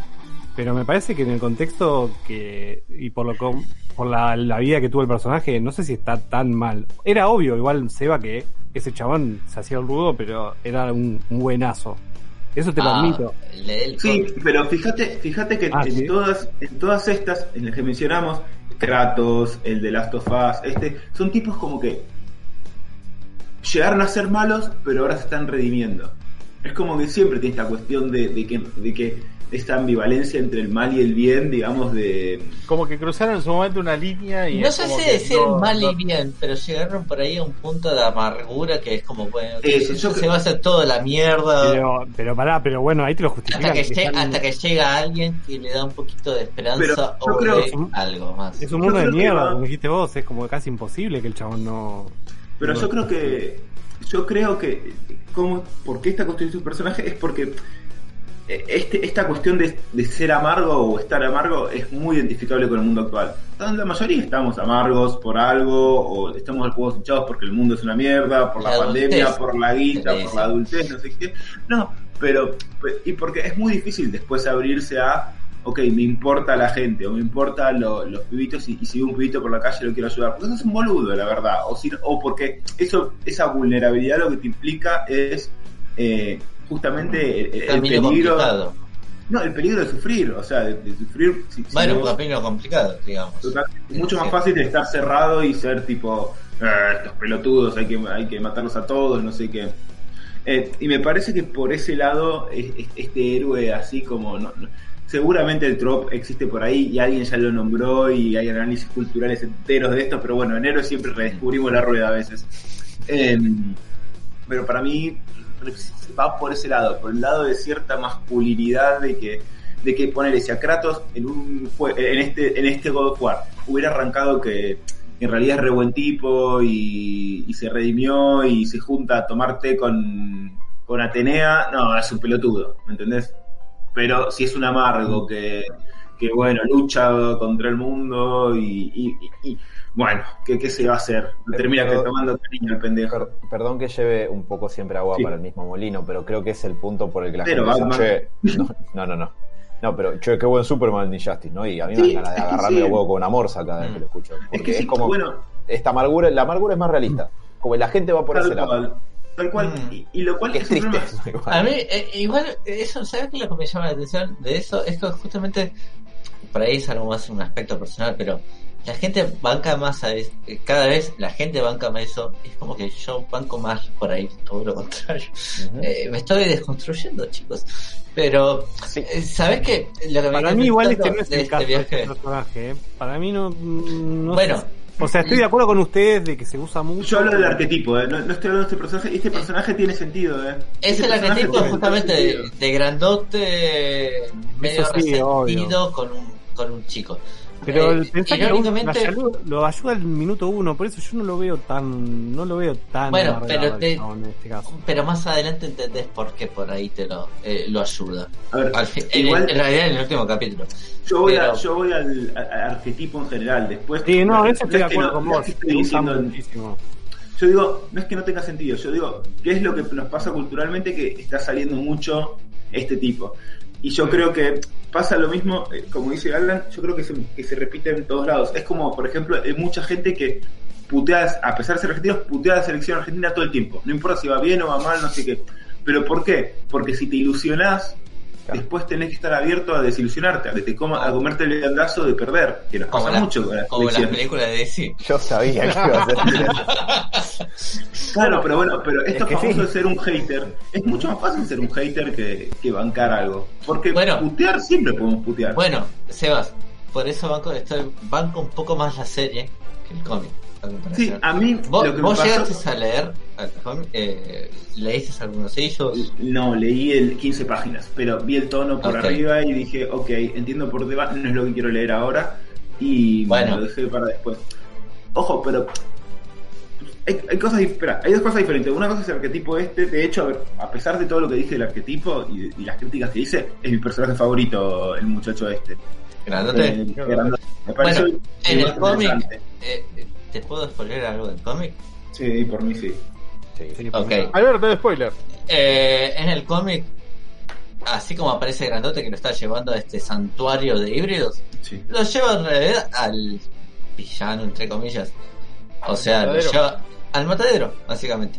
pero me parece que en el contexto que y por lo com- por la, la vida que tuvo el personaje, no sé si está tan mal. Era obvio, igual Seba que ese chabón se hacía el rudo, pero era un, un buenazo. Eso te lo Ah, admito. lee el Sí, pero fíjate, fíjate que Ah, en ¿sí? todas, en todas estas, en las que mencionamos, Kratos, el de Last of Us, este, son tipos como que llegaron a ser malos, pero ahora se están redimiendo. Es como que siempre tiene esta cuestión de, de que, de que esta ambivalencia entre el mal y el bien, digamos, de... Como que cruzaron en su momento una línea y. No sé como si decir no- mal no- y bien, pero llegaron por ahí a un punto de amargura que es como, bueno, Eso, yo se creo- va a hacer toda la mierda. Pero, pero pará, pero bueno, ahí te lo justifican. hasta, que que llegue- están- hasta que llega alguien que le da un poquito de esperanza o creo- de algo más. Es un mundo de mierda, va- como dijiste vos, es como casi imposible que el chabón no... Pero no- yo creo que. Yo creo que. ¿cómo, ¿Por qué está construido su personaje? Es porque. Este, esta cuestión de, de ser amargo o estar amargo es muy identificable con el mundo actual. La mayoría estamos amargos por algo, o estamos al juego hinchados porque el mundo es una mierda, por la, La pandemia, adultez. por la guita, por la adultez, no sé qué. No, pero. Y porque es muy difícil después abrirse a. Ok, me importa la gente, o me importa lo- los pibitos, y, y si veo un pibito por la calle lo quiero ayudar. Porque eso es un boludo, la verdad. O, si, o porque eso esa vulnerabilidad lo que te implica es eh, justamente el, peligro. complicado. No, el peligro de sufrir, o sea, de, de sufrir. si- si Bueno, no- un camino complicado, digamos. Mucho más fácil de estar cerrado y ser tipo, "Ah, estos pelotudos, hay que, hay que matarlos a todos, no sé qué. Eh, y me parece que por ese lado, es- es- este héroe así como... no- no- seguramente el trop existe por ahí y alguien ya lo nombró y hay análisis culturales enteros de esto, pero bueno, en héroe siempre redescubrimos la rueda a veces. Eh, pero para mí va por ese lado, por el lado de cierta masculinidad de que de que ponerle si a Kratos en un en este en este God of War hubiera arrancado que en realidad es re buen tipo y, se redimió y se junta a tomar té con, con Atenea, no, es un pelotudo, ¿me entendés? Pero si es un amargo que, que bueno, lucha contra el mundo y, bueno, ¿qué, ¿qué se va a hacer? Termina Pero- tomando cariño el pendejo. Per- perdón que lleve un poco siempre agua Sí. para el mismo molino, pero creo que es el punto por el que la Pero, gente dice, che, no, no, no, no. No, pero che, qué buen Superman ni Justice, ¿no? Y a mí Sí, me dan ganas de agarrarme sí. los huevos con una morsa cada vez Mm. que lo escucho. Porque Es que es, sí, como bueno, esta amargura, la amargura es más realista. Como la gente va por ese lado. cual. Tal cual. Mm. Y, y lo cual es triste. igual. A mí, eh, igual, eso, ¿sabes qué es lo que me llama la atención de eso? Es que justamente, por ahí es algo más un aspecto personal, pero la gente banca más a es- eh, cada vez la gente banca más eso, es como que yo banco más por ahí, todo lo contrario. Eh, me estoy desconstruyendo, chicos. Pero, Sí. eh, ¿sabes qué? Lo que me Para mí igual este no es el este caso de viaje- este personaje. ¿eh? Para mí no... no Bueno. sé. O sea, estoy de acuerdo con ustedes de que se usa mucho. Yo hablo del arquetipo, ¿eh? no, no estoy hablando de este personaje. Este personaje tiene sentido, ¿eh? Es Este el arquetipo justamente de, grandote, medio Eso sí, resentido con un, con un chico. Pero Eh, el pensá que lo, lo ayuda, al minuto uno, por eso yo no lo veo tan... No lo veo tan... Bueno, pero te- en este caso. pero más adelante entendés por qué por ahí te lo, eh, lo ayuda. A ver, Al fin- en, igual- en realidad en el último capítulo. Yo voy, a- yo voy al, a- arquetipo en general. Después, Sí, no, es eso estoy de acuerdo no- con vos. estoy diciendo- muchísimo. Yo digo, no es que no tenga sentido, yo digo, ¿qué es lo que nos pasa culturalmente que está saliendo mucho este tipo? Y yo creo que pasa lo mismo, eh, como dice Alan, yo creo que se, que se repite en todos lados. Es como, por ejemplo, hay mucha gente que putea, a pesar de ser argentinos, putea a la selección argentina todo el tiempo. No importa si va bien o va mal, no sé qué. ¿Pero por qué? Porque si te ilusionás, Claro. después tenés que estar abierto a desilusionarte, a, que te coma, a comerte el andazo de perder, que nos Como, pasa la- mucho con la como las películas de DC. Yo sabía que iba a ser (laughs) Claro, pero bueno, pero esto es que famoso sí. de ser un hater, es mucho más fácil ser un hater que, que bancar algo. Porque Bueno. putear siempre podemos putear. Bueno, Sebas, por eso banco, estoy, banco un poco más la serie que el cómic. a mi parecer. sí, a mí ¿Vos, lo que vos me llegaste pasó, a leer? Eh, ¿Leíste algunos de ellos? no, leí el 15 páginas, pero vi el tono por arriba y dije, ok, entiendo por debajo, no es lo que quiero leer ahora y Bueno. lo dejé para después. Ojo, pero hay, hay cosas, espera, hay dos cosas diferentes. Una cosa es el arquetipo este, de hecho, a, ver, a pesar de todo lo que dije del arquetipo y, y las críticas que hice, es mi personaje favorito, el muchacho este. Grandote. Eh, grandote. Me pareció Bueno, en el cómic, eh, ¿te puedo spoiler algo del cómic? Sí, por mí sí. Sí. Sí, por Ok. mí. Alberto, de spoiler. Eh, en el cómic, así como aparece Grandote que lo está llevando a este santuario de híbridos, sí. lo lleva en realidad al villano, entre comillas. O sea, lo lleva al matadero, básicamente.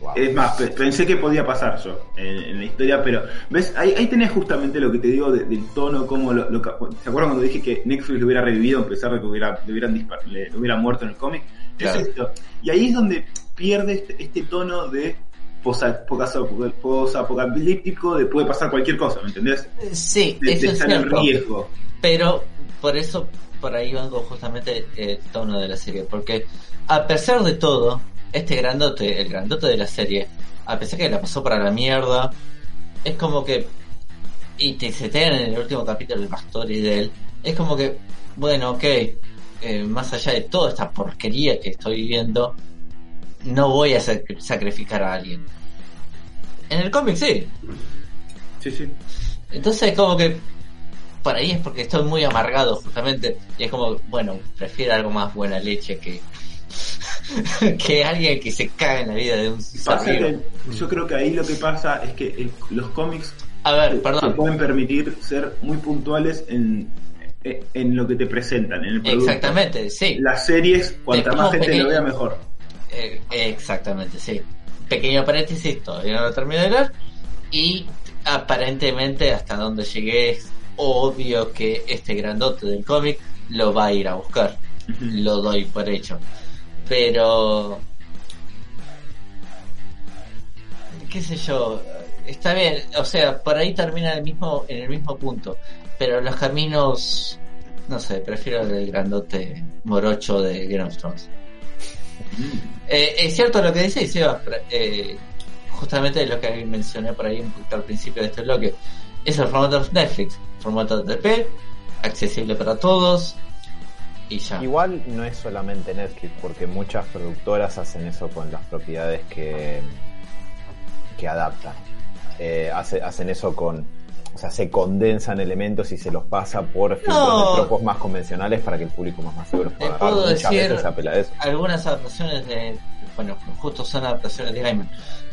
Wow. Es más, pe- pensé que podía pasar yo en, en la historia, pero ves, ahí, ahí tenés justamente lo que te digo de- del tono, como lo, lo ca- ¿Se acuerdan cuando dije que Netflix lo hubiera revivido a pesar de que hubiera, le hubieran dispar- le, le hubiera muerto en el cómic? Claro. Es esto. Y ahí es donde pierde este, este tono de posa- posa- posapocalíptico, de puede pasar cualquier cosa, ¿me entendés? Sí, De, eso de es estar en riesgo. Pero por eso, por ahí vengo justamente el tono de la serie. Porque a pesar de todo, este grandote, el grandote de la serie, a pesar que la pasó para la mierda, es como que. Y te setean en el último capítulo el pastor y de él. Es como que, bueno, ok, eh, más allá de toda esta porquería que estoy viviendo, no voy a sac- sacrificar a alguien. En el cómic sí, Sí, sí. entonces como que por ahí es porque estoy muy amargado justamente y es como, bueno, prefiero algo más buena leche que (laughs) que alguien que se caga en la vida de un que yo creo que ahí lo que pasa es que el- los cómics A ver, se perdón. pueden permitir ser muy puntuales en, en lo que te presentan, en el producto. Exactamente, sí. Las series, cuanta más gente pequeño- lo vea, mejor. Eh, exactamente, sí. Pequeño paréntesis, todavía no lo termino de leer. Y aparentemente hasta donde llegué es obvio que este grandote del cómic lo va a ir a buscar. Lo doy por hecho. Pero... qué sé yo, está bien, o sea, por ahí termina el mismo, en el mismo punto, pero los caminos, no sé, prefiero el grandote morocho de Game of Thrones. Eh, es cierto lo que dice Seba, eh, justamente lo que mencioné por ahí un poquito al principio de este bloque, es el formato de Netflix, formato TP, accesible para todos, y ya. Igual no es solamente Netflix, porque muchas productoras hacen eso con las propiedades que, que adaptan. Eh, hace- hacen eso con. O sea, se condensan elementos y se los pasa por filtros de tropos más convencionales para que el público más masivo los pueda agarrar. puedo Muchas decir- veces apela a eso. algunas adaptaciones de bueno justo son adaptaciones de Gaiman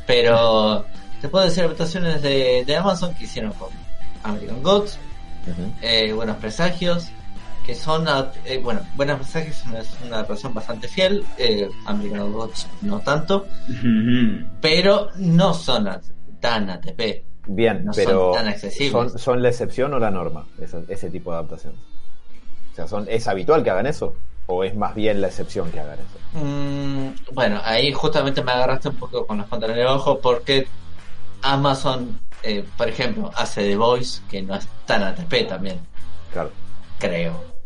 pero te puedo decir adaptaciones de, de Amazon que hicieron con American Gods eh, Buenos Presagios que son eh, bueno Buenos Presagios es una, adaptación bastante fiel eh, American Gods no tanto pero no son a- tan ATP Bien, No son pero tan accesibles. ¿son, son la excepción o la norma? ese tipo de adaptaciones. O sea, son, ¿es habitual que hagan eso? ¿O es más bien la excepción que hagan eso? Mm, bueno, ahí justamente me agarraste un poco con los pantalones abajo porque Amazon, eh, por ejemplo, hace The Voice, que no es tan ATP también, Claro. creo.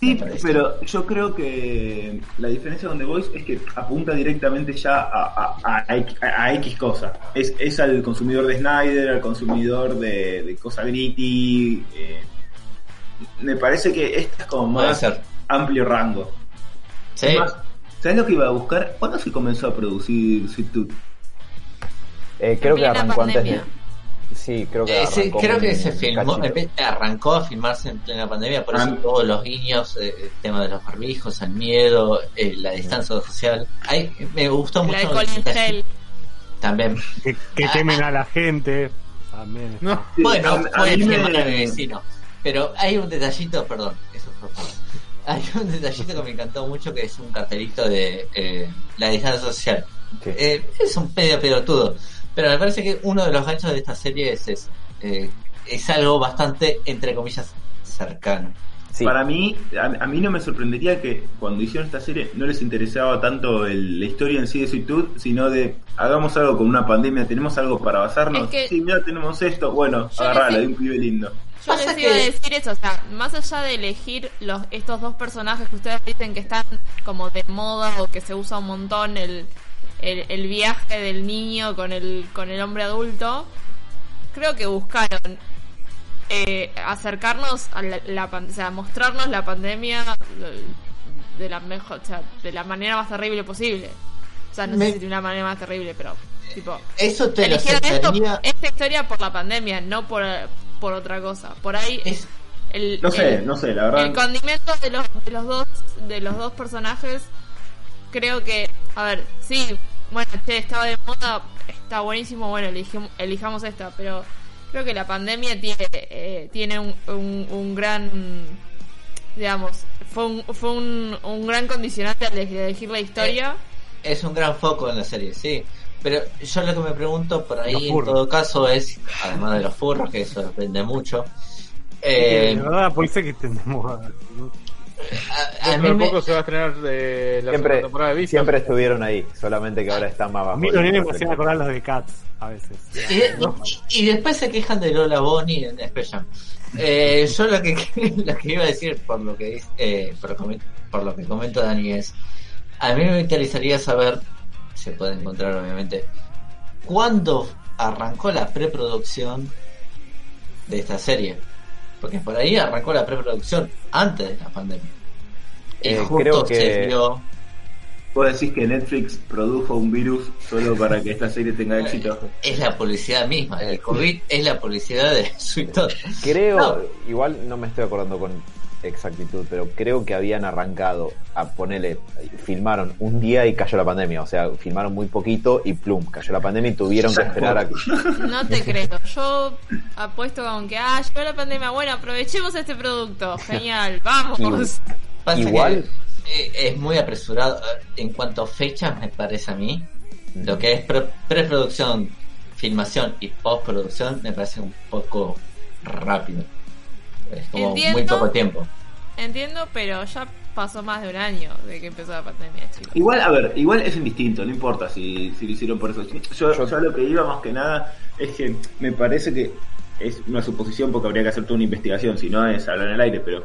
Sí, pero yo creo que la diferencia con The Voice es que apunta directamente ya a, a, a- a- a X cosa. Es, es al consumidor de Snyder, al consumidor de, de cosa gritty. eh, me parece que esta es como más ser. amplio rango. Sí, Es más, ¿Sabes lo que iba a buscar? ¿Cuándo se comenzó a producir Sweet Tooth? Eh, creo que arrancó antes de... Sí, creo que Eh, sí, creo que se filmó, arrancó a filmarse en plena pandemia, por eso Ah. todos los guiños, eh, el tema de los barbijos, el miedo, eh, la distancia social. Ay, me gustó El mucho. gel. También. Que, que temen a la gente. También. No. Bueno, a- a puede mí me- mi vecino. Pero hay un detallito, perdón, eso fue por- Hay un detallito que me encantó mucho que es un cartelito de eh, la distancia social. Sí. Eh, es un pedo pelotudo. Pero me parece que uno de los ganchos de esta serie es eso. Eh, es algo bastante, entre comillas, cercano. Sí. Para mí, a, a mí no me sorprendería que cuando hicieron esta serie no les interesaba tanto el- la historia en sí de Tooth, sino de hagamos algo con una pandemia, tenemos algo para basarnos. Es que- Sí, mira, tenemos esto, bueno, de un pibe lindo. Yo les iba a decir eso, o sea, más allá de elegir los estos dos personajes que ustedes dicen que están como de moda o que se usa un montón el, el, el viaje del niño con el con el hombre adulto, creo que buscaron eh, acercarnos a la, la o sea, mostrarnos la pandemia de la mejor, o sea, de la manera más terrible posible. O sea, no Me- sé si de una manera más terrible, pero tipo Eso te lo eligieron esto, esta historia por la pandemia, no por, por otra cosa. Por ahí Es, el, No sé, el- no sé, la verdad. el condimento de los, de los dos de los dos personajes creo que a ver sí bueno che estaba de moda está buenísimo bueno eligim- elijamos esta pero creo que la pandemia tiene eh, tiene un, un, un gran digamos fue un, fue un, un gran condicionante al elegir la historia es un gran foco en la serie, sí. Pero yo lo que me pregunto por ahí en todo caso es, además de los furros, que eso depende mucho, Eh, eh, de verdad, puede ser que estén de moda. ¿no? A, a mí Dentro de me- poco se va a estrenar eh, la Siempre, temporada de Vista. siempre estuvieron ahí, solamente que ahora están más A bajo. mí nenes me hacían acordar los de Cats a veces. Y, y- y después se quejan de Lola Bonnie en Space Jam. Eh, yo lo que, (laughs) lo que iba a decir por lo que dice- eh, por, por lo que comento Dani es a mí me interesaría saber se puede encontrar obviamente cuándo arrancó la preproducción de esta serie porque por ahí arrancó la preproducción antes de la pandemia. Y Eh, justo creo que- se dio Vos decís que Netflix produjo un virus solo para que esta serie tenga éxito. es la publicidad misma el COVID es la publicidad de (laughs) Tooth. Creo, No. igual no me estoy acordando con exactitud, pero creo que habían arrancado a ponerle, filmaron un día y cayó la pandemia, o sea, filmaron muy poquito y plum, cayó la pandemia y tuvieron que esperar a que... (laughs) No te creo. Yo apuesto con que, ah, llegó la pandemia. Bueno, aprovechemos este producto. (laughs) Genial, vamos. Pasa Igual- que, es muy apresurado. En cuanto a fechas, me parece a mí, lo que es pre- preproducción, filmación y postproducción, me parece un poco rápido. Es como muy poco tiempo. Entiendo, pero ya pasó más de un año de que empezó la pandemia, chicos. Igual, a ver, igual es indistinto, no importa si, si lo hicieron por eso. Yo, Yo- yo lo que iba más que nada es que me parece que es una suposición porque habría que hacer toda una investigación, si no es hablar en el aire, pero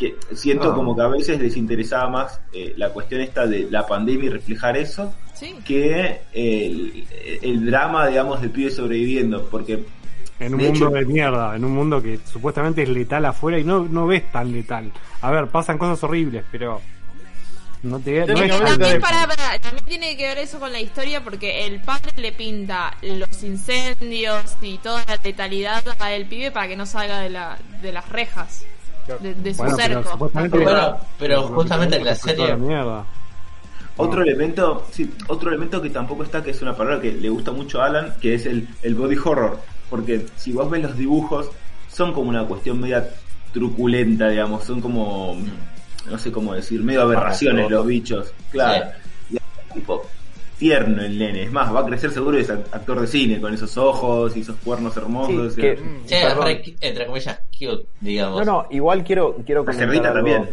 que siento No. como que a veces les interesaba más eh, la cuestión esta de la pandemia y reflejar eso Sí. que el, el drama, digamos, del pibe sobreviviendo, porque En un De mundo hecho- de mierda, en un mundo que supuestamente es letal afuera y no, no ves tan letal. A ver, pasan cosas horribles, pero no te no también, de- para, para, también tiene que ver eso con la historia porque el padre le pinta los incendios y toda la letalidad al pibe para que no salga de, la, de las rejas, de, de su Bueno, pero cerco. supuestamente- Bueno, pero justamente en la serie, mierda. Otro elemento, sí, otro elemento que tampoco está, que es una palabra que le gusta mucho a Alan, que es el, el body horror. Porque si vos ves los dibujos, son como una cuestión media truculenta, digamos, son como, no sé cómo decir, medio aberraciones los bichos. Claro. Y es tipo tierno el nene. Es más, va a crecer seguro y es act- actor de cine, con esos ojos y esos cuernos hermosos. Sí, que- re- entre comillas, cute, digamos. No, no, igual quiero, quiero La comentar cerdita algo, también.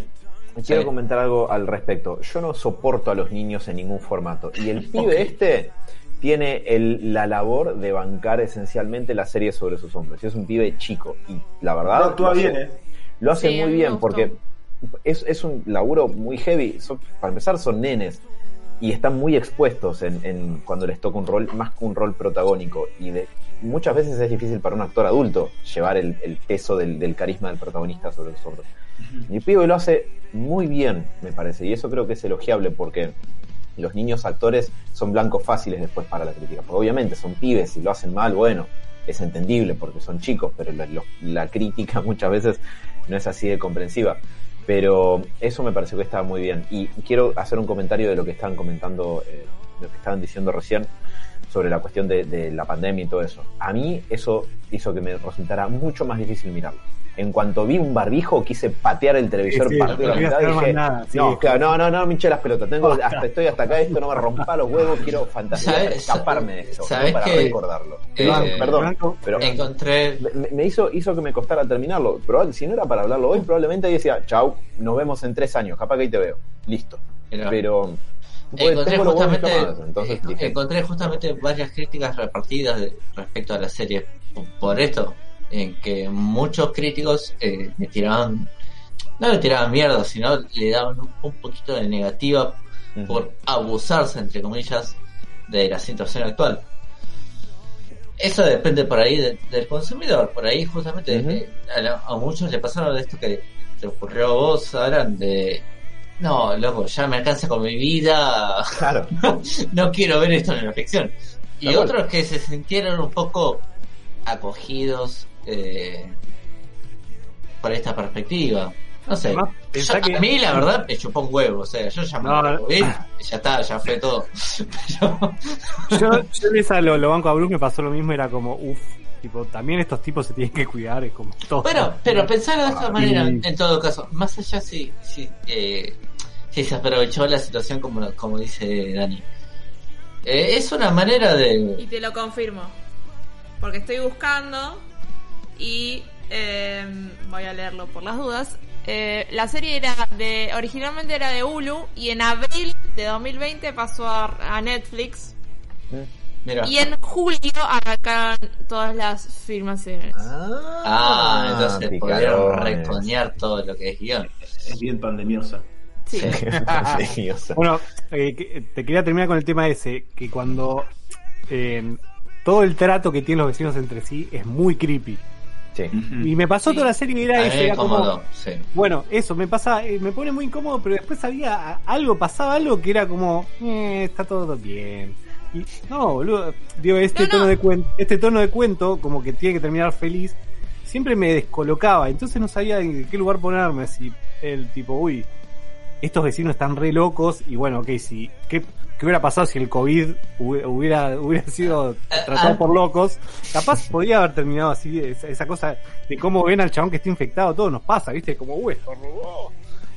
Quiero Sí. comentar algo al respecto. Yo no soporto a los niños en ningún formato. Y el (laughs) pibe este tiene el- la labor de bancar esencialmente la serie sobre sus hombros. Y es un pibe chico. Y la verdad... No, actúa lo hace- bien, ¿eh? Lo hace Sí, a muy bien porque es, es un laburo muy heavy. Son- para empezar, son nenes y están muy expuestos en, en cuando les toca un rol, más que un rol protagónico. Y de, muchas veces es difícil para un actor adulto llevar el, el peso del, del carisma del protagonista sobre los hombros. Y el pibe lo hace muy bien, me parece. Y eso creo que es elogiable porque los niños actores son blancos fáciles después para la crítica. Porque obviamente son pibes, si lo hacen mal, bueno, es entendible porque son chicos, pero la, lo- la crítica (laughs) muchas veces no es así de comprensiva. Pero eso me pareció que estaba muy bien. Y quiero hacer un comentario de lo que estaban comentando, eh, lo que estaban diciendo recién sobre la cuestión de, de la pandemia y todo eso. A mí eso hizo que me resultara mucho más difícil mirarlo. En cuanto vi un barbijo, quise patear el televisor Sí, sí, partido no la mitad dije, nada, sí. no, claro, no, no, no, me hinché las pelotas. Tengo, Basta. hasta estoy hasta acá, esto no me rompa los huevos, quiero (laughs) ¿Sabes- escaparme de esto, no para que- recordarlo. eh, perdón, pero Encontré me, me hizo, hizo que me costara terminarlo. Pero si no era para hablarlo hoy, probablemente ahí decía, chau, nos vemos en tres años, capaz que ahí te veo. Listo. Pero- Pero porque encontré justamente, entonces eh, encontré justamente varias críticas repartidas de- respecto a la serie por, por esto, en que muchos críticos eh, le tiraban, no le tiraban mierda, sino le daban un, un poquito de negativa por abusarse, entre comillas, de la situación actual. Eso depende por ahí de- del consumidor, por ahí justamente eh, a, la- a muchos le pasaron de esto que te ocurrió a vos, Alan, de no, loco, ya me alcanza con mi vida, claro, (laughs) no quiero ver esto en la ficción. Y otros que se sintieron un poco acogidos eh, por esta perspectiva. No sé, Además, pensá Yo- que- a mí la verdad me chupó un huevo, o sea, yo ya me No, lo vi, ya está, ya fue todo. Pero, (laughs) yo, yo en esa lo, lo banco a Bruce me pasó lo mismo, era como, uff, tipo, también estos tipos se tienen que cuidar, es como todo. bueno, pero (laughs) pensarlo de esta Ah, manera, y- en todo caso, más allá si, si, eh, si se aprovechó la situación como, como dice Dani. Eh, es una manera de... Y te lo confirmo. Porque estoy buscando y eh, voy a leerlo por las dudas. eh, la serie era de, originalmente era de Hulu y en abril de 2020 pasó a, a Netflix Mira. y en julio arrancaron todas las filmaciones. Ah, entonces pudieron todo lo que es guion. Es bien pandemiosa. Sí. (laughs) (laughs) Bueno, eh, que- te quería terminar con el tema ese, que cuando eh, todo el trato que tienen los vecinos entre sí es muy creepy. Sí. Y me pasó Sí. toda la serie era me era como, sí. bueno, eso me pasa, eh, me pone muy incómodo, pero después había algo, pasaba algo que era como, eh, está todo bien. Y no, boludo, digo, este No, no. tono de cuento, este tono de cuento, como que tiene que terminar feliz, siempre me descolocaba, entonces no sabía en qué lugar ponerme, si el tipo, uy, estos vecinos están re locos, y bueno, ok, si, ¿qué, qué hubiera pasado si el COVID hubi- hubiera, hubiera sido tratado por locos? Capaz podría haber terminado así, esa, esa cosa de cómo ven al chabón que está infectado, todo nos pasa, ¿viste? Como, uy, estornudó.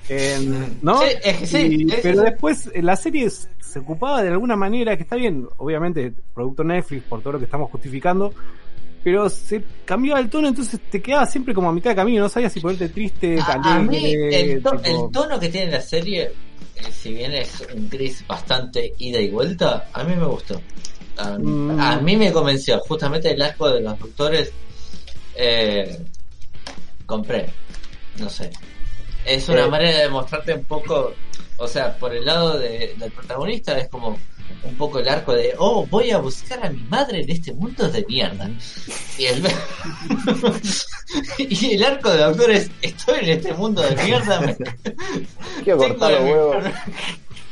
Eh, ¿No? Sí, es que sí, Y- es- pero después eh, la serie se ocupaba de alguna manera que está bien, obviamente, producto Netflix por todo lo que estamos justificando, pero se cambiaba el tono, entonces te quedaba siempre como a mitad de camino, no sabías si ponerte triste, A, a mí, alegre, el, to- tipo- el tono que tiene la serie, eh, si bien es un gris bastante ida y vuelta, a mí me gustó. A, Mm. a mí me convenció, justamente el asco de los doctores. Eh, compré, no sé. Es una Eh. manera de mostrarte un poco, o sea, por el lado de- del protagonista es como un poco el arco de, oh, voy a buscar a mi madre en este mundo de mierda. Y el, (laughs) y el arco del doctor es, estoy en este mundo de mierda. me- Quiero cortar los huevos.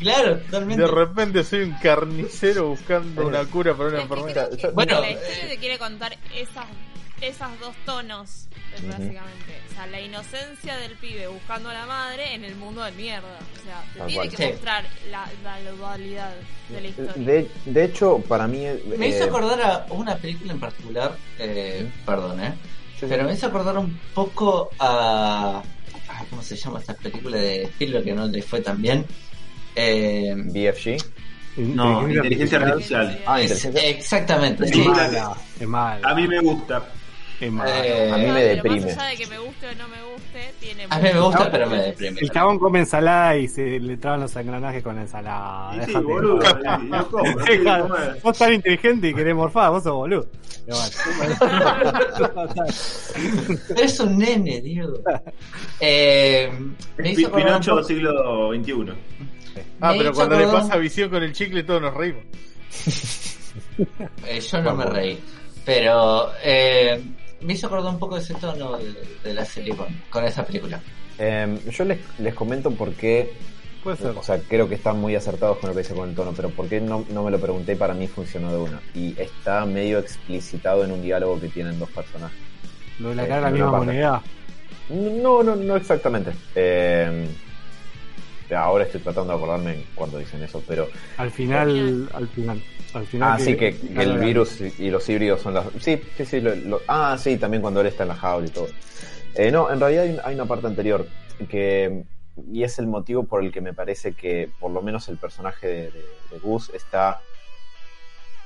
Claro, totalmente. De repente soy un carnicero buscando una cura para una enfermedad. Bueno, la historia te quiere contar esas, esas dos tonos, básicamente. Sea, la inocencia del pibe buscando a la madre en el mundo de mierda. O sea, te Tal tiene cual. que Sí. mostrar la, la dualidad de la historia. De, de hecho, para mí. Me eh, hizo acordar a una película en particular, eh, perdón, ¿eh? sí, sí. Pero me hizo acordar un poco a... ay, ¿Cómo se llama esta película de Spielberg que no le fue tan bien? Eh, BFG. No, inteligencia artificial. Ah, es- inteligencia. exactamente, Es sí. mala, es mala, A mí me gusta. Eh, A mí me Pero deprime. Más allá de que me guste o no me guste, tiene A mí me gusta, pero me deprime. El chabón come ensalada y se le traban los engranajes con la ensalada. Sí, Déjate boludo. (laughs) no como, no Deja- quiero comer. vos tan inteligente y querés morfar, vos sos boludo. Pero bueno. (laughs) Es un nene, Diego. Eh, un Pinocho siglo XXI. Ah, me pero cuando le pasa visión con el chicle todos nos reímos. (laughs) Eh, yo no me reí. Pero eh, me hizo acordar un poco de ese tono de, de la serie con, con esa película. Eh, yo les, les comento por qué. Puede ser. O sea, creo que están muy acertados con lo que dice con el tono, pero por qué no, no me lo pregunté y para mí funcionó de una. Y está medio explicitado en un diálogo que tienen dos personajes. Lo de la eh, cara de la misma moneda. No, no, no exactamente. Eh, ahora estoy tratando de acordarme cuando dicen eso, pero. Al final, al final. Al final Ah, sí, que, que el virus y los híbridos son las. Sí, sí, sí. lo- lo- ah, sí, también cuando él está en la jaula y todo. Eh, no, en realidad hay, hay una parte anterior que. Y es el motivo por el que me parece que, por lo menos, el personaje de, de, de Gus está.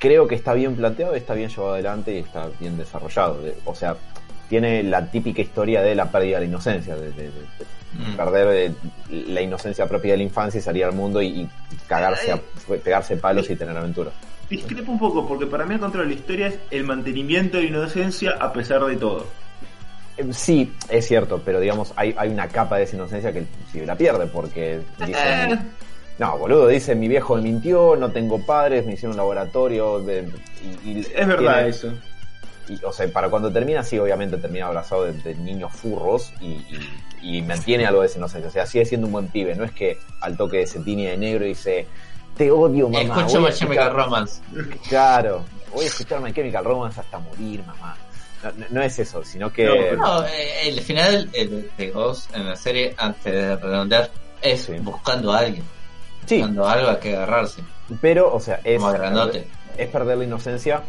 Creo que está bien planteado, está bien llevado adelante y está bien desarrollado. De- o sea, tiene la típica historia de la pérdida de la inocencia, de, de- de- de Mm. perder eh, la inocencia propia de la infancia y salir al mundo y, y cagarse, a, pegarse palos y tener aventuras. Discrepo un poco, porque para mí, al contrario, la historia es el mantenimiento de la inocencia a pesar de todo. Eh, Sí, es cierto, pero digamos, hay, hay una capa de esa inocencia que si la pierde, porque dice, no, boludo, dice, mi viejo me mintió, no tengo padres, me hicieron un laboratorio, de- y, y Es verdad tiene- eso. Y, o sea, para cuando termina, sí, obviamente termina abrazado de, de niños furros y, y- y mantiene algo de esa inocencia, o sea, sigue siendo un buen pibe, no es que al toque de se tiñe de negro y dice, te odio, mamá. Escucho My Chemical Romance. Claro, voy a escuchar My Chemical Romance hasta morir, mamá. No, no- no es eso, sino que... No, eh, el final de Ghost en la serie, antes de redondear, es Sí. buscando a alguien, sí, buscando algo a que agarrarse, pero, o sea, es... como grandote. Es perder la inocencia.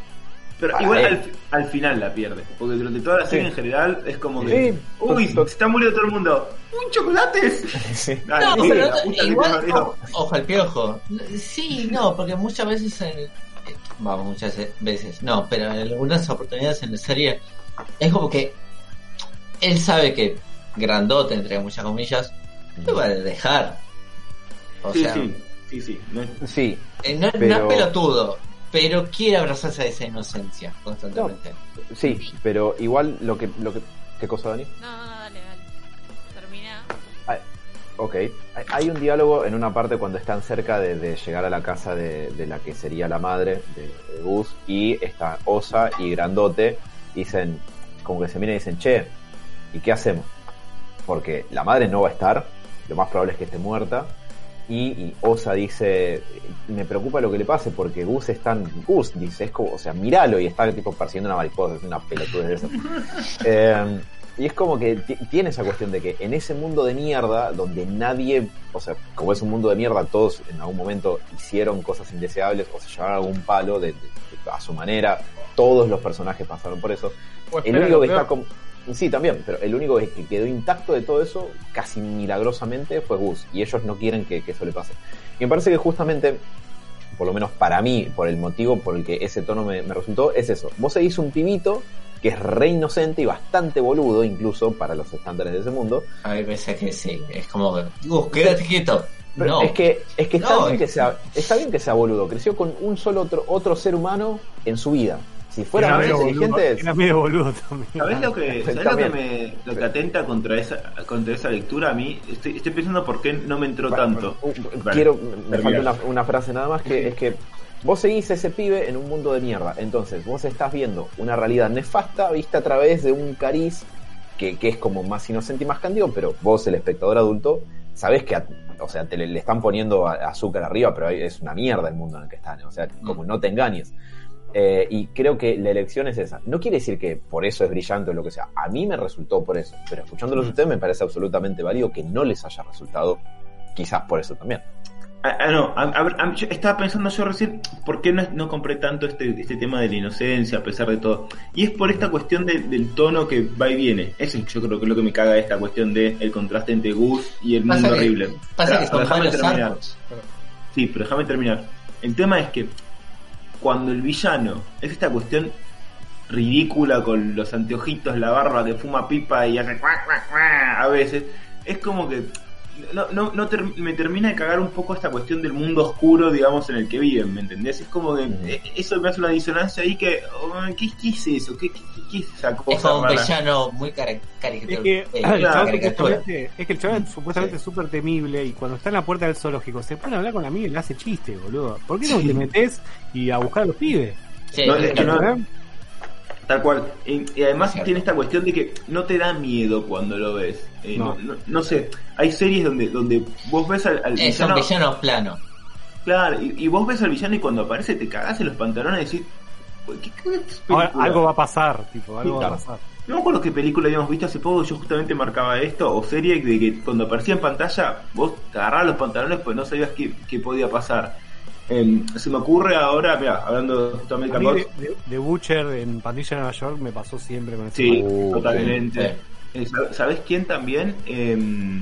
Pero Para igual al, al final la pierde. Porque durante toda la serie Sí. en general es como Sí. que. Uy, se está muriendo todo el mundo. ¡Un chocolate! (laughs) Sí. Dale, No, pero no- igual, parió. ojo, al piojo. Sí, no, porque muchas veces, en, eh, vamos, muchas veces, no, pero en algunas oportunidades en la serie es como que él sabe que grandote, entre muchas comillas, te va a dejar. O sí, sea, sí, sí, sí. No es- Sí, eh, no, no Pero- es pelotudo, pero quiere abrazarse a esa inocencia constantemente. sí, pero igual lo que, lo que, ¿qué cosa, Dani? No, no, no, dale, dale. Termina. Ay, Ok, hay, hay un diálogo en una parte cuando están cerca de, de llegar a la casa de, de la que sería la madre de, de Gus y está Osa y Grandote dicen, como que se miran y dicen, che, ¿y qué hacemos? Porque la madre no va a estar, lo más probable es que esté muerta y, y Osa dice, me preocupa lo que le pase porque Gus es tan... Gus dice, es como, o sea, míralo y está tipo persiguiendo una mariposa, es una pelotudez de eso. (laughs) Eh, y es como que ti- tiene esa cuestión de que en ese mundo de mierda, donde nadie, o sea, como es un mundo de mierda, todos en algún momento hicieron cosas indeseables o se llevaron algún palo de, de- de- a su manera, todos los personajes pasaron por eso. El único que está como... Sí, también, pero el único que quedó intacto de todo eso, casi milagrosamente, fue Gus. Y ellos no quieren que, que eso le pase. Y me parece que justamente, por lo menos para mí, por el motivo por el que ese tono me, me resultó, es eso. Vos seguís un pibito que es re inocente y bastante boludo, incluso para los estándares de ese mundo. Me parece que sí, es como, Gus, quédate quieto. Pero no, es que, es que está, No, bien es- que sea, está bien que sea boludo. Creció con un solo otro, otro ser humano en su vida. Si fuera Era más medio boludo, inteligente, Era medio boludo también. ¿Sabés lo que, ¿sabés lo que, me, lo que atenta contra esa, contra esa lectura? A mí, estoy, estoy pensando por qué no me entró tanto. Uh, Vale, Quiero, me falta una, una frase nada más que es que vos seguís a ese pibe en un mundo de mierda. Entonces, vos estás viendo una realidad nefasta vista a través de un cariz que, que es como más inocente y más cándido, pero vos, el espectador adulto, sabés que, a- o sea, te le, le están poniendo a- azúcar arriba, pero es una mierda el mundo en el que están. O sea, como no te engañes. Eh, y creo que la elección es esa. No quiere decir que por eso es brillante o lo que sea. A mí me resultó por eso. Pero escuchándolos a ustedes me parece absolutamente válido que no les haya resultado. Quizás por eso también. Ah, ah, no, a, a ver, a- yo estaba pensando yo recién, ¿por qué no, no compré tanto este, este tema de la inocencia a pesar de todo? Y es por esta cuestión de- del tono que va y viene. Eso yo creo que es lo que me caga esta cuestión de el contraste entre Gus y el Pasa mundo que- horrible. pasa Pero- que son pero déjame terminar. arcos. Sí, pero déjame terminar. El tema es que cuando el villano es esta cuestión ridícula con los anteojitos, la barba que fuma pipa y hace cuac, cuac, cuac a veces, es como que no, no, no ter- me termina de cagar un poco esta cuestión del mundo oscuro, digamos, en el que viven, ¿me entendés? Es como que Mm. eh, eso me hace una disonancia ahí que, oh, ¿qué, qué es eso? ¿Qué, qué, qué es esa cosa Es como un villano muy cari- caricatura. Es que, eh, supuestamente- es que el chaval supuestamente es súper temible y cuando está en la puerta del zoológico se pone a hablar con la amiga y le hace chiste, boludo. ¿Por qué no Sí. te metes y a buscar a los pibes? Sí, No, es que no-. Tal cual. Y, y además tiene esta cuestión de que no te da miedo cuando lo ves. Eh, No. no. No, no sé, hay series donde, donde vos ves al, al Es un villano. villano plano. Claro, y, y vos ves al villano y cuando aparece te cagás en los pantalones y decís. ¿Qué, qué es Ahora, película? algo va a pasar, tipo, algo Sí, va a pasar. No me acuerdo qué película habíamos visto hace poco, yo justamente marcaba esto, o serie de que cuando aparecía en pantalla, vos te agarrabas los pantalones pues no sabías qué, qué podía pasar. Em, se me ocurre ahora, mira, hablando justamente de Butcher en Pandilla de Nueva York me pasó siempre con ese Sí, totalmente. sí. Eh, ¿sab- ¿Sabes quién también? Em,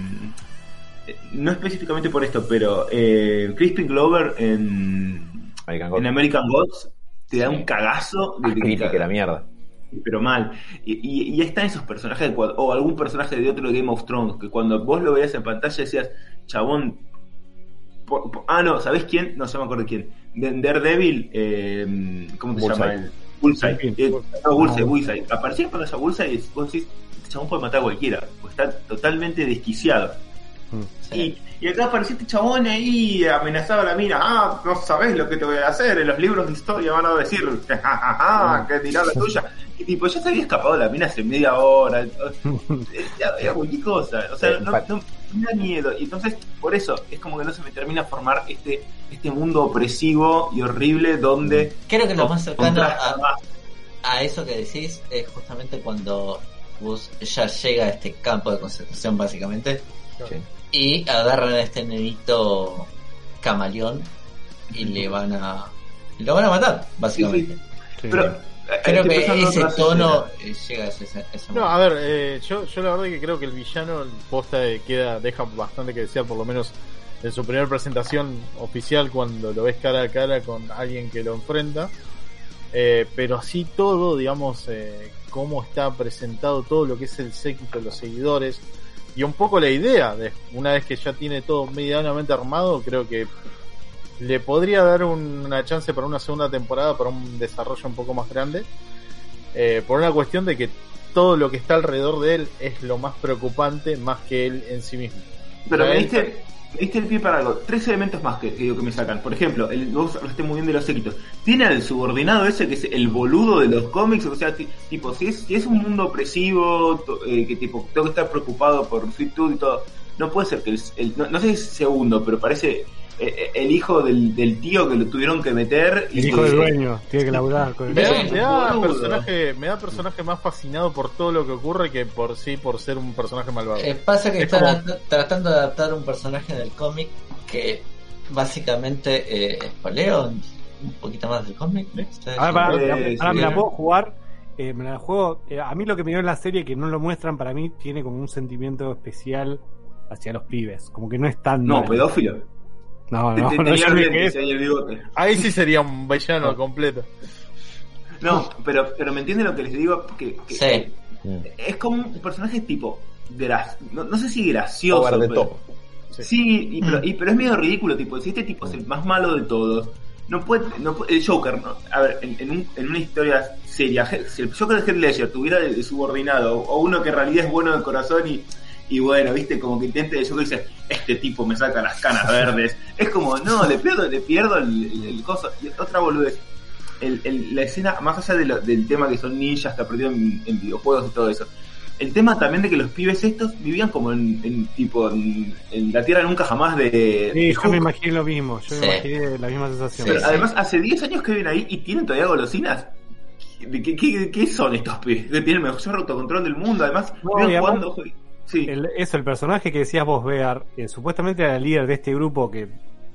eh, no específicamente por esto, pero eh, Crispin Glover en, American Gods. en American Gods te da Sí. un cagazo de crítica que la mierda. pero mal. Y, y, y están esos personajes, o algún personaje de otro de Game of Thrones, que cuando vos lo veías en pantalla decías, chabón. ah, no, ¿sabés quién? No se me acuerdo quién. De Daredevil, eh, ¿cómo se Bullseye. llama? El, Bullseye. Sí, Eh, no, Bullseye. Bullseye. Aparecía en pantalla Bullseye y vos decís, este chabón puede matar a cualquiera, pues está totalmente desquiciado. Sí. Y, y acá apareció este chabón ahí amenazaba a la mina. Ah, no sabés lo que te voy a hacer. En los libros de historia van a decir (laughs) ja, ja, ja, ja, que tiró la tuya. Y tipo, ya se había escapado la mina hace media hora. (laughs) Era, era cualquier cosa. O sea, Eh, no- me da miedo. Y entonces, por eso, es como que no se me termina a formar este, este mundo opresivo y horrible donde. Creo que lo más cercano a, eso que decís es justamente cuando Gus ya llega a este campo de concentración básicamente Sí. y agarran a este nenito camaleón y le van a lo van a matar básicamente Sí. Pero, creo que ese tono llega a ese, ese No, a ver, eh, yo, yo la verdad que creo que el villano posta eh, queda, deja bastante que desear, por lo menos en su primera presentación oficial cuando lo ves cara a cara con alguien que lo enfrenta. Eh, pero así todo, digamos, eh, cómo está presentado todo lo que es el séquito, los seguidores, y un poco la idea de una vez que ya tiene todo medianamente armado, creo que le podría dar un- una chance para una segunda temporada, para un desarrollo un poco más grande, eh, por una cuestión de que todo lo que está alrededor de él es lo más preocupante más que él en sí mismo. Pero me diste, me diste el pie para algo. Tres elementos más que, que digo que me sacan. Por ejemplo, el, vos hablaste muy bien de los séquitos. Tiene al subordinado ese que es el boludo de los cómics. O sea, ti- tipo, si es, si es un mundo opresivo, eh, que tipo, tengo que estar preocupado por Tooth y todo. No puede ser que el, el- no, no sé si es segundo, pero parece el hijo del, del tío que lo tuvieron que meter. y El hijo que- del dueño, tiene que laburar con el Me me da personaje, me da personaje más fascinado por todo lo que ocurre que por sí por ser un personaje malvado. Eh, pasa que Es están como- tratando de adaptar un personaje del cómic que básicamente eh, spoileo un, un poquito más del cómic. Ahora, ahora sí. me la puedo jugar. eh, me la juego. eh, a mí lo que me dio en la serie que no lo muestran, para mí tiene como un sentimiento especial hacia los pibes. Como que no es tan. No, mal. pedófilo. No, no, no, ahí el bigote. Ahí sí sería un villano completo. No, pero, pero me entiende lo que les digo. Que, que- Sí. Mm. Es como un personaje tipo. gra- no, no sé si gracioso. Over pero- top. Sí, y, pero, Mm. y- pero es medio ridículo, tipo, si este tipo es el más malo de todos, no puede, no puede- el Joker, no, a ver, en, en un- en una historia seria, si el Joker de Heath Ledger tuviera de, de subordinado, o uno que en realidad es bueno de corazón y, y bueno, viste, como que intente el Joker dice, este tipo me saca las canas verdes, es como, no, le pierdo, le pierdo el, el, el coso, y otra boludez. El, el- la escena, más allá de lo- del tema que son ninjas que aprendieron en, en videojuegos y todo eso, el tema también de que los pibes estos vivían como en, en tipo en, en la tierra nunca jamás de, Sí, de yo me imaginé lo mismo. Yo me imaginé la misma sensación. pero Sí, además hace 10 años que viven ahí y tienen todavía golosinas ¿De qué, qué, qué son estos pibes? Que tienen el mejor autocontrol del mundo además No, viven y además- jugando sí El, eso, el personaje que decías vos, Bear, supuestamente era el líder de este grupo que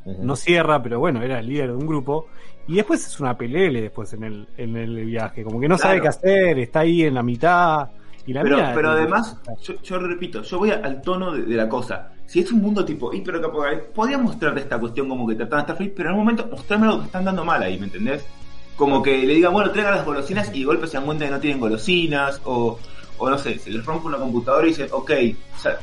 no cierra, pero bueno, era el líder de un grupo. Y después es una pelele después en el, en el viaje. Como que no sabe qué hacer, está ahí en la mitad. Y la pero, pero además, yo, yo repito, yo voy al tono de, de la cosa. Si es un mundo tipo hiperapocalíptico, podría mostrarte esta cuestión como que tratan de estar feliz, pero en un momento mostrarme algo que están dando mal ahí, ¿me entendés? Como que le digan, bueno, traigan las golosinas y de golpe se dan cuenta que no tienen golosinas, o, o no sé, se les rompe una computadora y dicen, ok,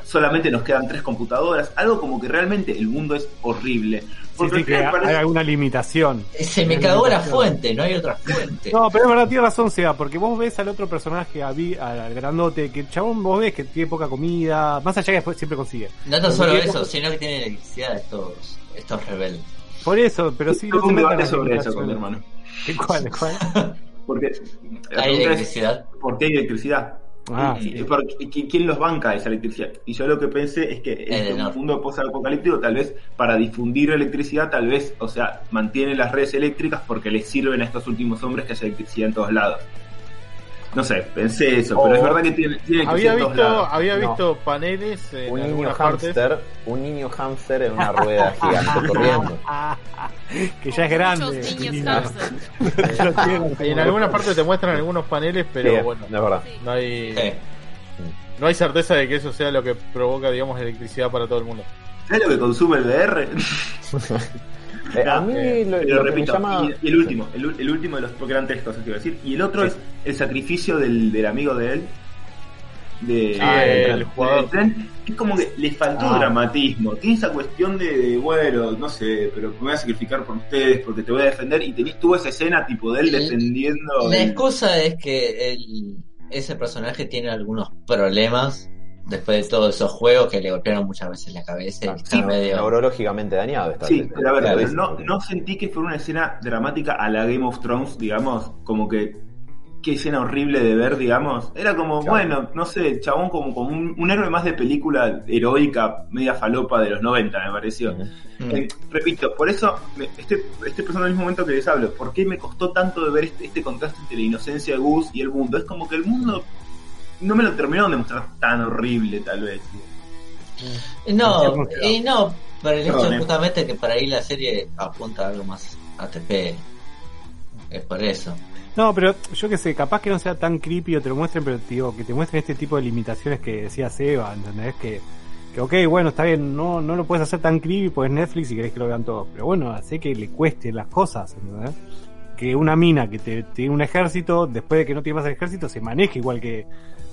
solamente nos quedan tres computadoras, algo como que realmente el mundo es horrible. Sí, Porque sí, que parece- hay alguna limitación. Se me cagó la fuente, no hay otra fuente. No, pero es verdad, tiene razón, Seba, porque vos ves al otro personaje, a Vi- al grandote, que el chabón vos ves que tiene poca comida, más allá que después siempre consigue. No tan solo eso, sino que tienen electricidad estos, estos rebeldes. Por eso, pero sí. No se las sobre eso con mi hermano. ¿Qué- ¿Cuál? ¿Cuál? (laughs) Porque Hay es, electricidad. ¿por qué hay electricidad? Ah, y, sí. y ¿quién, los banca esa electricidad? Y yo lo que pensé es que en El un norte. mundo post-apocalíptico, tal vez para difundir electricidad, tal vez, o sea, mantiene las redes eléctricas porque les sirven a estos últimos hombres que haya electricidad en todos lados. No sé, pensé eso, pero es verdad que tiene, tiene Había electricidad en todos visto, lados. había No. visto paneles en Un niño partes. hámster, un niño hámster en una rueda gigante (laughs) corriendo. (laughs) que ya es grande. Hamster. (laughs) Y en algunas partes te muestran algunos paneles, pero Sí, bueno, es verdad. no hay, Sí. no hay certeza de que eso sea lo que provoca, digamos, electricidad para todo el mundo. ¿Sabes lo que consume el VR? Eh, a mí eh, lo, lo que me repito, llama... y, y el último, el, el último de los, porque eran tres cosas que iba a decir, y el otro Sí. es el sacrificio del, del amigo de él, de, Ah, el de- jugador. del tren, que es como que le faltó Ah. dramatismo, tiene esa cuestión de, de, bueno, no sé, pero me voy a sacrificar por ustedes porque te voy a defender, y tenés, tuvo esa escena tipo de él El- defendiendo... La el- excusa es que el, ese personaje tiene algunos problemas después de todos esos juegos que le golpearon muchas veces la cabeza y está Sí, medio... neurológicamente dañado está. Sí, pero a ver, Clarísimo. no, no sentí que fuera una escena dramática a la Game of Thrones, digamos, como que qué escena horrible de ver, digamos. Era como, Claro. bueno, no sé, chabón como, como un, un héroe más de película heroica, media falopa de los 90, me pareció. Eh, repito, por eso me, en el mismo momento que les hablo. ¿Por qué me costó tanto de ver este, este contraste entre la inocencia de Gus y el mundo? Es como que el mundo no me lo terminaron de mostrar tan horrible, tal vez. No, y no, pero el hecho justamente que para ahí la serie apunta a algo más ATP. Es por eso. No, pero yo que sé, capaz que no sea tan creepy o te lo muestren, pero te digo, que te muestren este tipo de limitaciones que decía Seba, ¿entendés? Que, que ok, bueno, está bien, no, no lo puedes hacer tan creepy, pues Netflix y querés que lo vean todos, pero bueno, hace que le cueste las cosas, ¿entendés? que una mina que te- tiene un ejército, después de que no tiene más el ejército, se maneja igual que.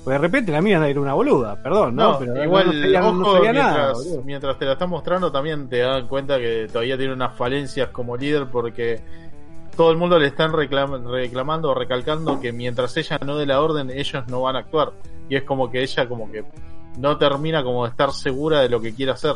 Pues de repente la mina era una boluda, perdón, ¿no? No, Pero igual, no sabía, no ojo, sabía mientras, nada. boludo. mientras te la están mostrando también te dan cuenta que todavía tiene unas falencias como líder porque todo el mundo le están reclam- reclamando o recalcando que mientras ella no dé la orden ellos no van a actuar y es como que ella como que no termina como de estar segura de lo que quiere hacer.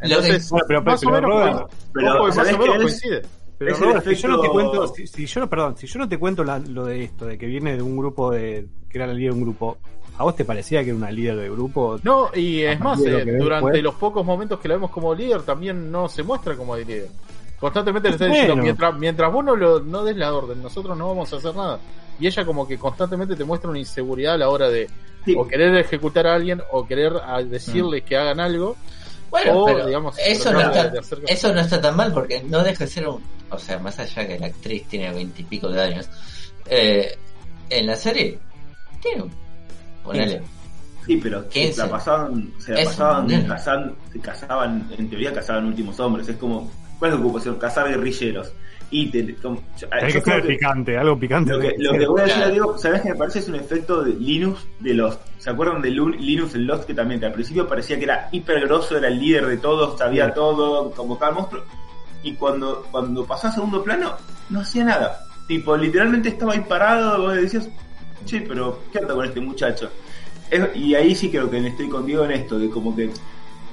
Entonces, Bueno, pero- pero, pero Ojo, que más ¿sabés o menos coincide. Pero Es si yo no te cuento, si, si yo no, perdón, si yo no te cuento la- lo de esto, de que viene de un grupo de, que era la líder de un grupo, ¿a vos te parecía que era una líder de grupo? No, y es más, lo eh, durante después. los pocos momentos que la vemos como líder, también no se muestra como líder. Constantemente le está Bueno. diciendo, mientras, mientras vos no, lo, no des la orden, nosotros no vamos a hacer nada. Y ella como que constantemente te muestra una inseguridad a la hora de Sí. o querer ejecutar a alguien o querer a- decirles que hagan algo. Bueno, o, pero digamos, eso, no está, de hacer- eso no está tan mal porque no deja de ser un... O sea, más allá que la actriz tiene veintipico de años, eh, en la serie tiene... un- Ponele. Sí, pero ¿Qué se la pasaban, se la Es pasaban un- cazan- se cazaban, en teoría cazaban últimos hombres, es como, ¿cuál es la ocupación? Cazar guerrilleros. Y te, como- Hay que ser que- picante, algo picante. lo que, lo que voy a decir. Diego, ¿sabes que me parece? Es un efecto de Linus de Lost. ¿Se acuerdan de Linus en Lost? Que también que al principio parecía que era hiper grosso, era el líder de todos, sabía todo, convocaba al monstruo. Y cuando, cuando pasó a segundo plano, no hacía nada. Tipo, literalmente estaba ahí parado, vos decías, che, pero ¿qué onda con este muchacho? Es- y ahí sí creo que estoy con Diego en esto, de como que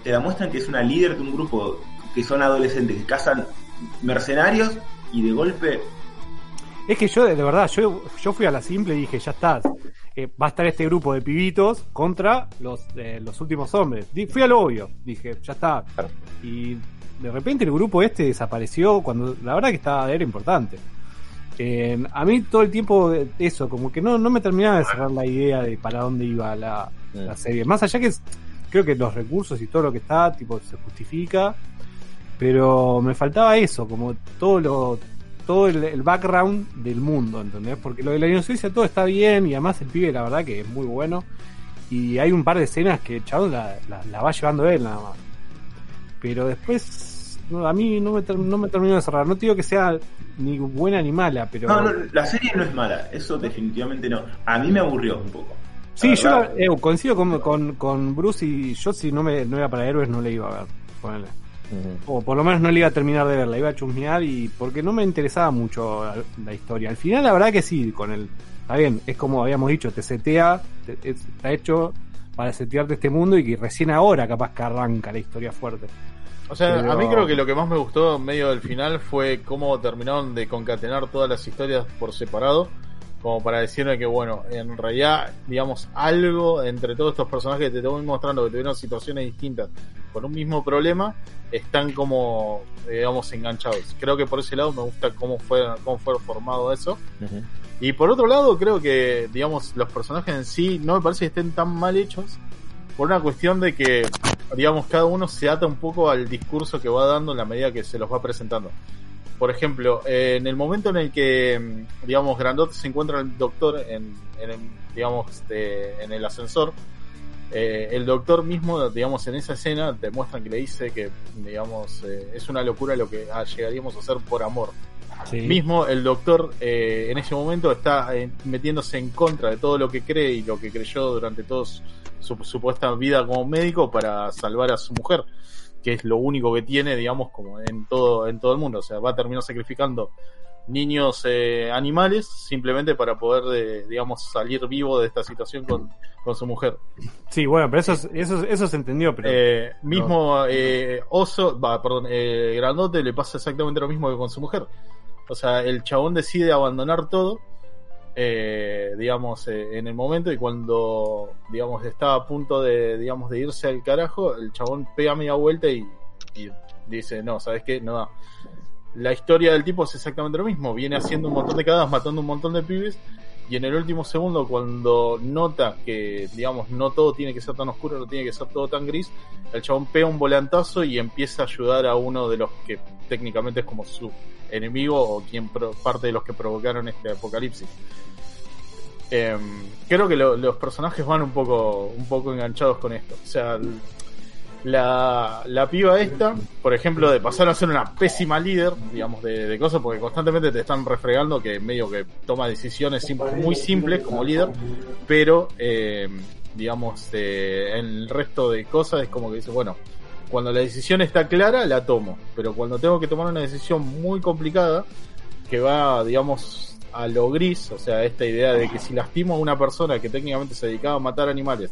te demuestran que es una líder de un grupo que son adolescentes, que cazan mercenarios y de golpe Es que yo, de verdad, yo, yo fui a la simple y dije, ya está. eh, va a estar este grupo de pibitos contra los, eh, los últimos hombres. Fui al obvio, dije, ya está. Y de repente el grupo este desapareció cuando la verdad que estaba, era importante. Eh, a mí todo el tiempo eh, eso, como que no, no me terminaba de cerrar la idea de para dónde iba la, la serie. Más allá que creo que los recursos y todo lo que está, tipo, se justifica. Pero me faltaba eso, como todo lo, todo el, el background del mundo, ¿entendés? Porque lo de la inocencia todo está bien y además el pibe la verdad que es muy bueno. Y hay un par de escenas que chabón la, la- la va llevando él nada más. Pero después no, a mí no me, no me terminó de cerrar. No te digo que sea ni buena ni mala, pero... No, no, la serie no es mala, eso definitivamente no. A mí me aburrió un poco. sí, yo eh, coincido con, con, con Bruce y yo si no, me, no era para héroes no le iba a ver. ponele. O por lo menos no le iba a terminar de ver, la iba a chusmear y porque no me interesaba mucho la, la historia. Al final la verdad que sí, con el... Está bien, es como habíamos dicho, te setea, te- es- está hecho para setearte este mundo y que recién ahora capaz que arranca la historia fuerte. O sea, Pero- a mí creo que lo que más me gustó en medio del final fue cómo terminaron de concatenar todas las historias por separado, como para decirme que, bueno, en realidad, digamos, algo entre todos estos personajes que te estoy mostrando que tuvieron situaciones distintas con un mismo problema, están como, digamos, enganchados. Creo que por ese lado me gusta cómo fue, cómo fue formado eso. Ujú. Y por otro lado, creo que, digamos, los personajes en sí no me parece que estén tan mal hechos por una cuestión de que, digamos, cada uno se ata un poco al discurso que va dando en la medida que se los va presentando. Por ejemplo, eh, en el momento en el que, mm, digamos, Grandote se encuentra el doctor en, en el, digamos, este, en el ascensor, eh, el doctor mismo, digamos, en esa escena demuestran que le dice que, digamos, eh, es una locura lo que ah, llegaríamos a hacer por amor. Sí. Mismo el doctor eh, en ese momento está eh, metiéndose en contra de todo lo que cree y lo que creyó durante toda su, su supuesta vida como médico para salvar a su mujer, que es lo único que tiene, digamos, como en todo, en todo el mundo. O sea, va a terminar sacrificando niños eh, animales simplemente para poder, eh, digamos, salir vivo de esta situación con, con su mujer. Sí, bueno, pero eso, es- eso, eso se entendió, pero... Eh, mismo eh, Oso, va, perdón, eh, Grandote le pasa exactamente lo mismo que con su mujer. O sea, el chabón decide abandonar todo, eh, digamos, eh, en el momento y cuando, digamos, está a punto de, digamos, de irse al carajo, el chabón pega media vuelta y, dice, no, ¿sabes qué? No da. La historia del tipo es exactamente lo mismo. Viene haciendo un montón de cagadas, matando un montón de pibes. Y en el último segundo, cuando nota que, digamos, no todo tiene que ser tan oscuro, no tiene que ser todo tan gris, el chabón pega un volantazo y empieza a ayudar a uno de los que técnicamente es como su enemigo o quien parte de los que provocaron este apocalipsis. Em, creo que lo- los personajes van un poco, un poco enganchados con esto. O sea, la, la piba esta, por ejemplo, de pasar a ser una pésima líder, digamos, de, de cosas, porque constantemente te están refregando que medio que toma decisiones muy simples como líder, pero, eh, digamos, eh, en el resto de cosas es como que dice, bueno, cuando la decisión está clara, la tomo, pero cuando tengo que tomar una decisión muy complicada, que va, digamos, a lo gris, o sea, esta idea de que si lastimo a una persona que técnicamente se dedicaba a matar animales,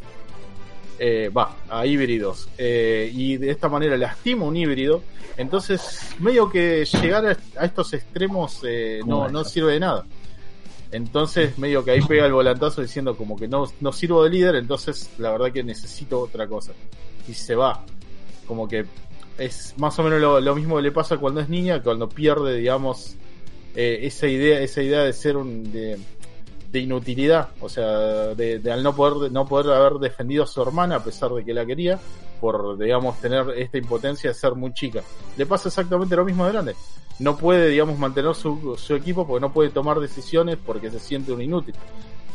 eh, va, a híbridos, eh, y de esta manera lastimo un híbrido, entonces medio que llegar a, a estos extremos eh, no, no sirve de nada. Entonces medio que ahí pega el volantazo diciendo como que no, no sirvo de líder, entonces la verdad que necesito otra cosa. Y se va. Como que es más o menos lo, lo mismo que le pasa cuando es niña, cuando pierde, digamos, esa idea, esa idea de ser un de, de inutilidad, o sea, de, de al no poder de no poder haber defendido a su hermana a pesar de que la quería, por digamos tener esta impotencia de ser muy chica. Le pasa exactamente lo mismo de grande. No puede, digamos, mantener su, su equipo porque no puede tomar decisiones porque se siente un inútil.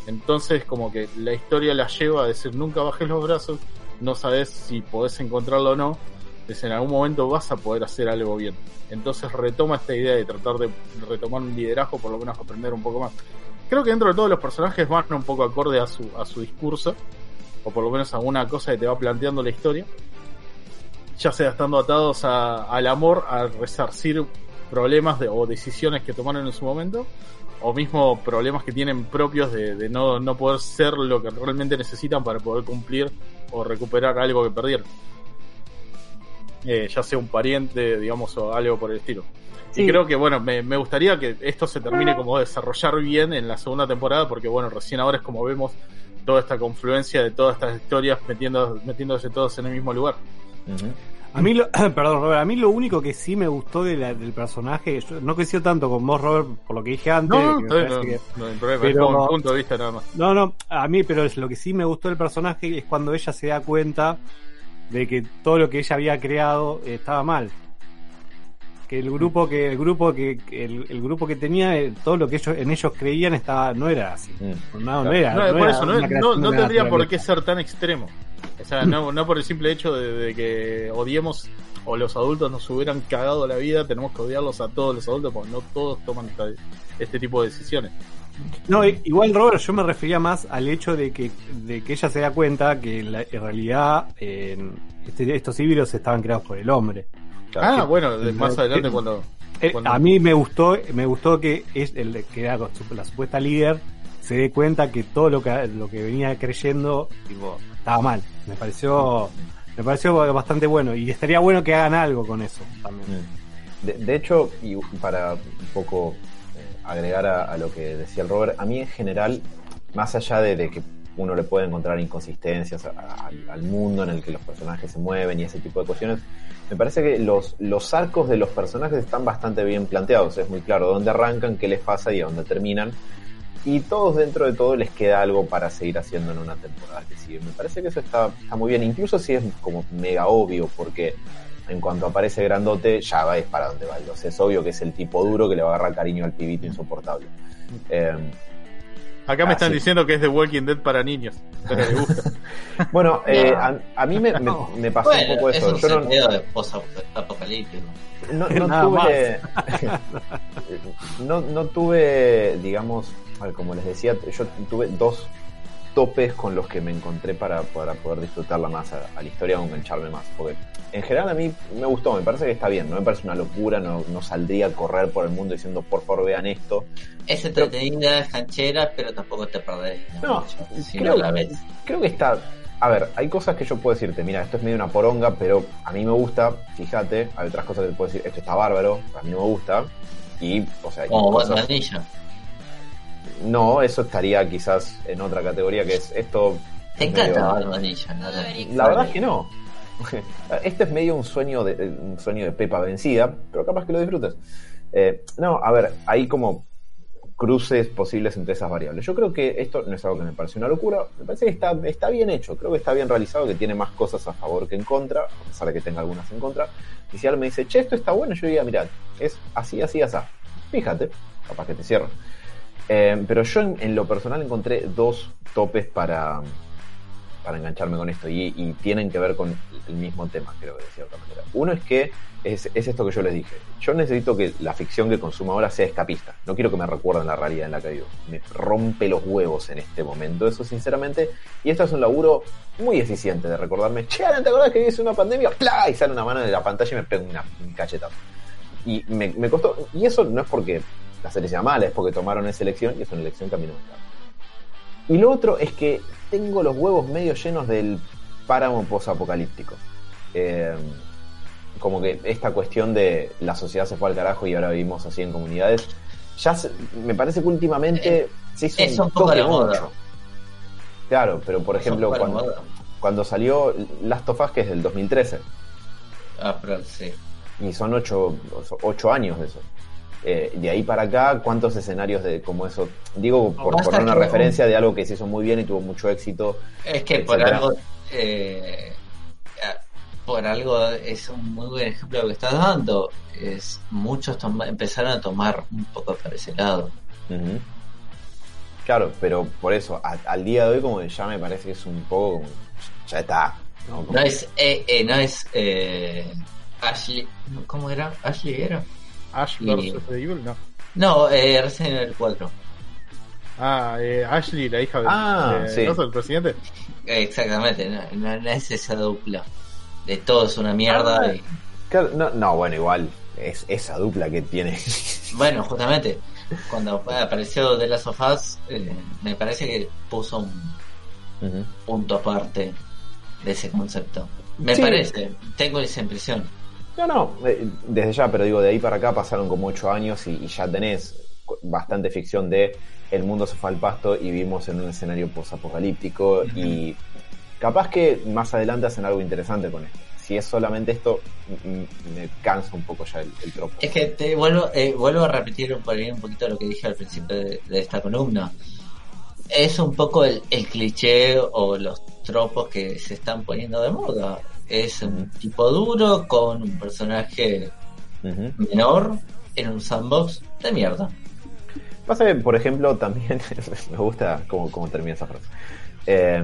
Entonces, como que la historia la lleva a decir nunca bajes los brazos, no sabes si podés encontrarlo o no, pues en algún momento vas a poder hacer algo bien. Entonces retoma esta idea de tratar de retomar un liderazgo, por lo menos aprender un poco más. Creo que dentro de todos los personajes van un poco acorde a su, a su discurso, o por lo menos a una cosa que te va planteando la historia, ya sea estando atados a- al amor, a resarcir problemas de- o decisiones que tomaron en su momento, o mismo problemas que tienen propios de, de no, no poder ser lo que realmente necesitan para poder cumplir o recuperar algo que perdieron. Eh, ya sea un pariente, digamos, o algo por el estilo. Sí. Y creo que, bueno, me, me gustaría que esto se termine como de desarrollar bien en la segunda temporada, porque, bueno, recién ahora es como vemos toda esta confluencia de todas estas historias metiendo, metiéndose todos en el mismo lugar. A mí, lo, (clears throat) perdón, Robert, a mí lo único que sí me gustó de la- del personaje, yo no coincido tanto con vos, Robert, por lo que dije antes. No, no, no, parece que- no hay problema, pero- es como un punto de vista nada más. No, no, a mí, pero es lo que sí me gustó del personaje es cuando ella se da cuenta de que todo lo que ella había creado estaba mal. Que el grupo que el grupo que que el, el grupo que tenía eh, todo lo que ellos en ellos creían estaba no era así. Mm. No, no era, No, no por era eso, no, no, tendría por qué ser tan extremo. O sea, no, no por el simple hecho de, de que odiemos o los adultos nos hubieran cagado la vida, tenemos que odiarlos a todos los adultos porque no todos toman esta- este tipo de decisiones. No, igual Robert, yo me refería más al hecho de que, de que ella se da cuenta que la- en realidad eh, este- estos híbridos estaban creados por el hombre. Ah, bueno, más adelante eh, cuando... Cuando- A mí me gustó, me gustó que es el que era la supuesta líder se dé cuenta que todo lo que lo que venía creyendo tipo, estaba mal. Me pareció me pareció bastante bueno y estaría bueno que hagan algo con eso también. Mm. De, de hecho, y para un poco eh, agregar a, a lo que decía el Robert, a mí en general, más allá de, de que uno le puede encontrar inconsistencias a- a- al, mundo en el que los personajes se mueven y ese tipo de cuestiones, me parece que los, los arcos de los personajes están bastante bien planteados. Es muy claro dónde arrancan, qué les pasa y a dónde terminan. Y todos dentro de todo les queda algo para seguir haciendo en una temporada que sigue. Me parece que eso está, está muy bien, incluso si es como mega obvio, porque en cuanto aparece grandote, ya va es para donde va. O sea, es obvio que es el tipo duro que le va a agarrar cariño al pibito insoportable. Eh, Acá me Ah, están sí. diciendo que es The Walking Dead para niños, pero le gusta. (laughs) bueno, eh, a, a mí me, me- me pasó un poco es eso. un Yo no, de no, (laughs) tuve, (laughs) no, no tuve, digamos, como les decía, yo tuve dos topes con los que me encontré para, para poder disfrutarla más a, a la historia o engancharme más. Porque en general a mí me gustó, me parece que está bien, no me parece una locura, no, no saldría a correr por el mundo diciendo por favor vean esto. Es entretenida, es canchera, pero tampoco te perdés. No, mucho si creo- no la ves. Creo que está. A ver, hay cosas que yo puedo decirte, mira, esto es medio una poronga, pero a mí me gusta, fíjate, hay otras cosas que te puedo decir, esto está bárbaro, a mí no me gusta, y, o sea, Como cosas- Bad Vanilla. No, eso estaría quizás en otra categoría que es esto. Te es encanta medio- Vanilla, ¿no? La verdad es que no. (laughs) Este es medio un sueño de un sueño de Pepa vencida, pero capaz que lo disfrutes. Eh, no, a ver, hay como cruces posibles entre esas variables. Yo creo que esto no es algo que me parece una locura, me parece que está, está bien hecho, creo que está bien realizado, que tiene más cosas a favor que en contra, a pesar de que tenga algunas en contra. Y si alguien me dice, che, esto está bueno, yo diría, mira, es así, así, así. Fíjate, capaz que te cierro. Eh, pero yo en, lo personal encontré dos topes para, para engancharme con esto y, tienen que ver con el mismo tema, creo que de cierta manera. Uno es que es, es esto que yo les dije. Yo necesito que la ficción que consumo ahora sea escapista. No quiero que me recuerden la realidad en la que vivo. Me rompe los huevos en este momento, eso sinceramente. Y esto es un laburo muy eficiente de recordarme, che, ¿te acordás que hice una pandemia? ¡Pla! Y sale una mano de la pantalla y me pega una, un. Y me costó, y eso no es porque la serie sea mala, es porque tomaron esa elección y es una elección que a mí no me encanta. Y lo otro es que tengo los huevos medio llenos del páramo posapocalíptico. Eh, como que esta cuestión de la sociedad se fue al carajo y ahora vivimos así en comunidades, ya se- me parece que últimamente se hizo es un toque mucho. Claro, pero por ejemplo, Eso cuando, cuando salió Last of Us, que es del 2013, Ah, pero sí. y son ocho, ocho años de eso. Eh, de ahí para acá, ¿cuántos escenarios de como eso? Digo, por poner una referencia de algo que se hizo muy bien y tuvo mucho éxito. Es que por algo, eh, por algo es un muy buen ejemplo que estás dando. Es muchos empezaron a tomar un poco para ese lado. Claro, pero por eso, a- al día de hoy, como que ya me parece que es un poco como. Ya está. ¿no? Como- No es, eh, eh, no es eh, Ashley, ¿cómo era? Ashley era. Ash Y- versus the Evil, no. No, eh, Resident Evil 4. Ah, eh, Ashley, la hija de, Ah, de- sí. ¿no es el presidente. Exactamente, no, no- no es esa dupla. De todo es una mierda. Ah. y- Claro, no, no, bueno, igual. Es esa dupla que tiene. (laughs) Bueno, justamente, cuando apareció The Last of Us, eh, me parece que puso un Ujú. punto aparte de ese concepto. Me Sí. parece, tengo esa impresión. No, no, eh, desde ya, pero digo, de ahí para acá pasaron como ocho años y, y ya tenés bastante ficción de el mundo se fue al pasto y vivimos en un escenario posapocalíptico y capaz que más adelante hacen algo interesante con esto. Si es solamente esto, me cansa un poco ya el, el tropo. Es que te vuelvo, eh, vuelvo a repetir un poquito lo que dije al principio de, de esta columna. Es un poco el, el cliché o los tropos que se están poniendo de moda. Es un tipo duro con un personaje menor en un sandbox de mierda. Pasa que, por ejemplo, también (laughs) me gusta cómo, cómo termina esa frase. Eh,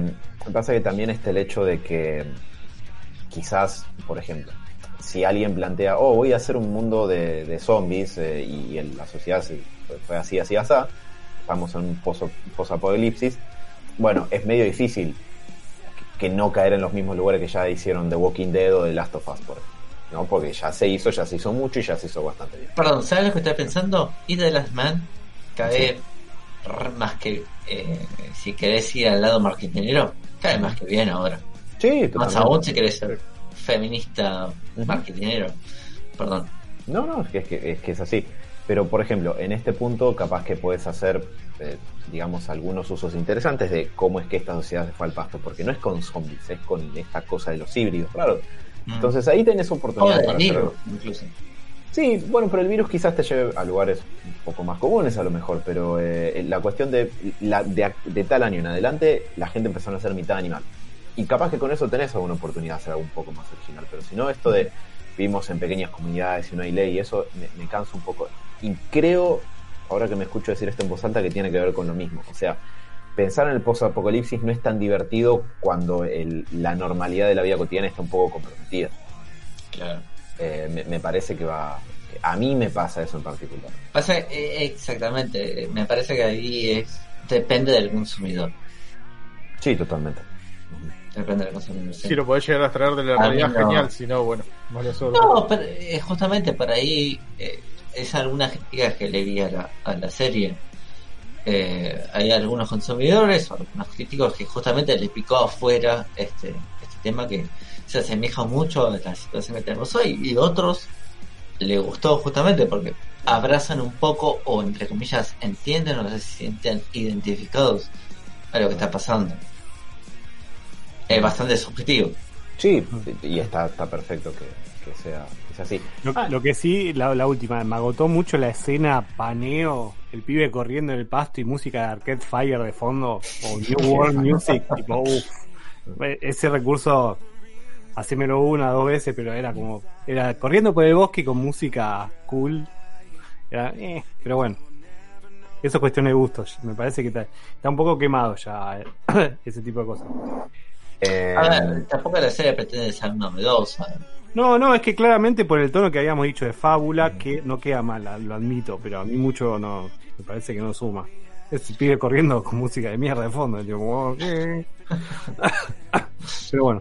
pasa que también está el hecho de que quizás, por ejemplo, si alguien plantea, oh, voy a hacer un mundo de, de zombies eh, y, la sociedad se- fue, así, así, así, estamos en un pozo- posapocalipsis, bueno, es medio difícil que, no caer en los mismos lugares que ya hicieron The Walking Dead o The Last of Us, por ¿no? Porque ya se hizo, ya se hizo mucho y ya se hizo bastante bien. Perdón, ¿sabes lo que estoy pensando? Y The Last Man cae más que, eh, si querés ir al lado marketingero, cae más que bien ahora. Sí, Más aún si querés ser feminista Ujú. marketingero. Perdón. No, no, es que, es que es que es así. Pero, por ejemplo, en este punto capaz que puedes hacer, eh, digamos, algunos usos interesantes de cómo es que esta sociedad se fue al pasto, porque no es con zombies, es con esta cosa de los híbridos, claro. Mm. Entonces ahí tenés oportunidad para hacer... libro, incluso. Sí, bueno, pero el virus quizás te lleve a lugares un poco más comunes a lo mejor, pero eh, la cuestión de, la, de, de tal año en adelante, la gente empezaron a ser mitad animal. Y capaz que con eso tenés alguna oportunidad de hacer algo un poco más original, pero si no, esto de vivimos en pequeñas comunidades y no hay ley, y eso me, me cansa un poco. Y creo, ahora que me escucho decir esto en voz alta, que tiene que ver con lo mismo. O sea, pensar en el post-apocalipsis no es tan divertido cuando el- la normalidad de la vida cotidiana está un poco comprometida. Claro. Eh, me, me parece que va. A mí me pasa eso en particular. Pasa, eh, exactamente, me parece que ahí es, depende del consumidor. Sí, totalmente. Depende sí. Si lo podés llegar a traer de la A mí realidad, no. genial. Si no, bueno, vale solo. No, pero eh, justamente por ahí eh, es algunas críticas que le vi a la, a la serie. Eh, hay algunos consumidores o algunos críticos que justamente les picó afuera este, este tema que se asemeja mucho a la situación que tenemos hoy y otros le gustó justamente porque abrazan un poco o entre comillas entienden o se sienten identificados a lo que está pasando. Es bastante subjetivo. Sí, y está, está perfecto que, que sea, que sea así. Lo, Ah, lo que sí, la, la última, me agotó mucho la escena paneo, el pibe corriendo en el pasto y música de Arcade Fire de fondo, o New World Music, tipo, uff. Ese recurso, hacémelo una, dos veces, pero era como, era corriendo por el bosque con música cool. Era, eh, pero bueno. Eso es cuestión de gustos. Me parece que está, está un poco quemado ya eh, (coughs) ese tipo de cosas. Eh, A ver, tampoco la serie pretende ser novedosa. No, no, es que claramente por el tono que habíamos dicho de fábula, que no queda mal, lo admito, pero a mí mucho no, me parece que no suma. Ese pibe corriendo con música de mierda de fondo, yo como, ok. pero bueno,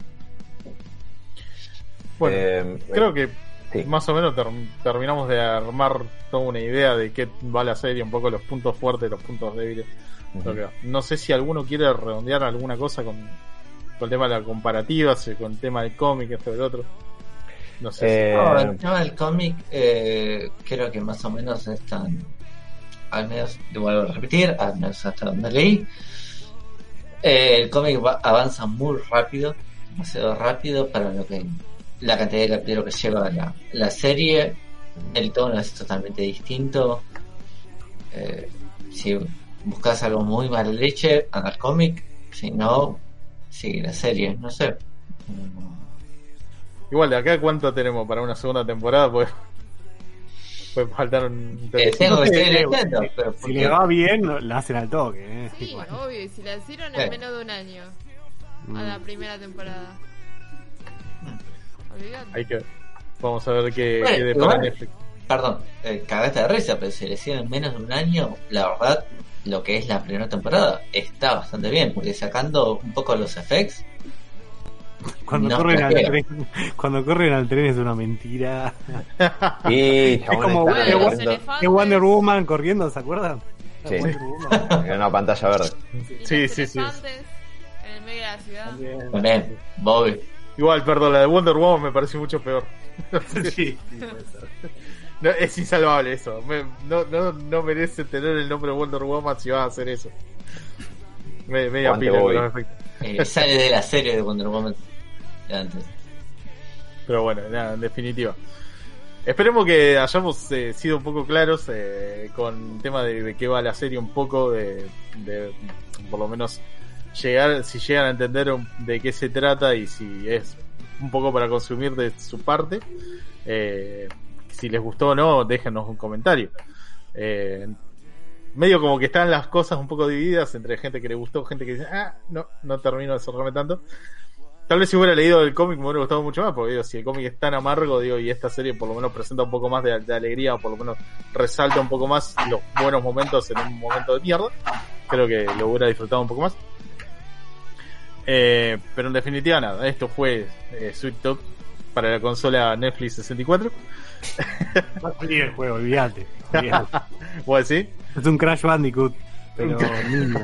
Bueno, eh, creo que sí. más o menos ter- terminamos de armar toda una idea de qué va la serie, un poco los puntos fuertes, los puntos débiles. No sé si alguno quiere redondear alguna cosa con, con el tema de la comparativa, si- con el tema del cómic, esto y el otro. No sé. Eh, No, el tema del cómic, eh, creo que más o menos están, al menos, te vuelvo a repetir, al menos hasta donde leí, eh, el cómic va- avanza muy rápido, demasiado rápido para lo que la cantidad de capítulos que lleva la, la serie, el tono es totalmente distinto. Eh, si buscas algo muy mala leche, anda al cómic, si no, sigue la serie, no sé. Mm, Igual, de acá cuánto tenemos para una segunda temporada, pues. Puede faltar un. Eh, tengo que sé, seguir leyendo, pero si porque- le va bien, la hacen al toque. ¿eh? Sí, obvio, y si la hicieron Eh. en menos de un año, a la primera temporada. Olvídate. Hay que. Vamos a ver qué, Bueno, qué depara Netflix. Perdón, eh, cagaste de risa, pero si le hicieron en menos de un año, la verdad, lo que es la primera temporada está bastante bien, porque sacando un poco los effects, Cuando No, corren al tren, cuando corren al tren es una mentira. Y Es como es Wonder Woman corriendo, ¿se acuerdan? Sí. Wonder una pantalla verde. Sí, sí, sí. elefantes En el medio de la ciudad. También. también, Bobby. Igual, perdón, la de Wonder Woman me pareció mucho peor. Sí. (laughs) No, es insalvable eso. Me- no, no, no merece tener el nombre de Wonder Woman si vas a hacer eso. Me, media pila con Bobby. los efectos. Eh, sale de la serie de Wonder Woman de antes. Pero bueno, nada, en definitiva. Esperemos que hayamos eh, sido un poco claros eh, con el tema de, de qué va la serie un poco, de, de por lo menos llegar, si llegan a entender un- de qué se trata y si es un poco para consumir de su parte. Eh, si les gustó o no, déjenos un comentario. Eh, medio como que están las cosas un poco divididas entre gente que le gustó, gente que dice, ah, no, no termino de cerrarme tanto. Tal vez si hubiera leído el cómic me hubiera gustado mucho más, porque digo, si el cómic es tan amargo, digo, y esta serie por lo menos presenta un poco más de, alegría, o por lo menos resalta un poco más los buenos momentos en un momento de mierda, creo que lo hubiera disfrutado un poco más. Eh, pero en definitiva nada, esto fue eh, Sweet Talk para la consola Netflix 64. Va a salir el juego, olvídate. (laughs) ¿Vos decís? Es un Crash Bandicoot, pero niño. (laughs)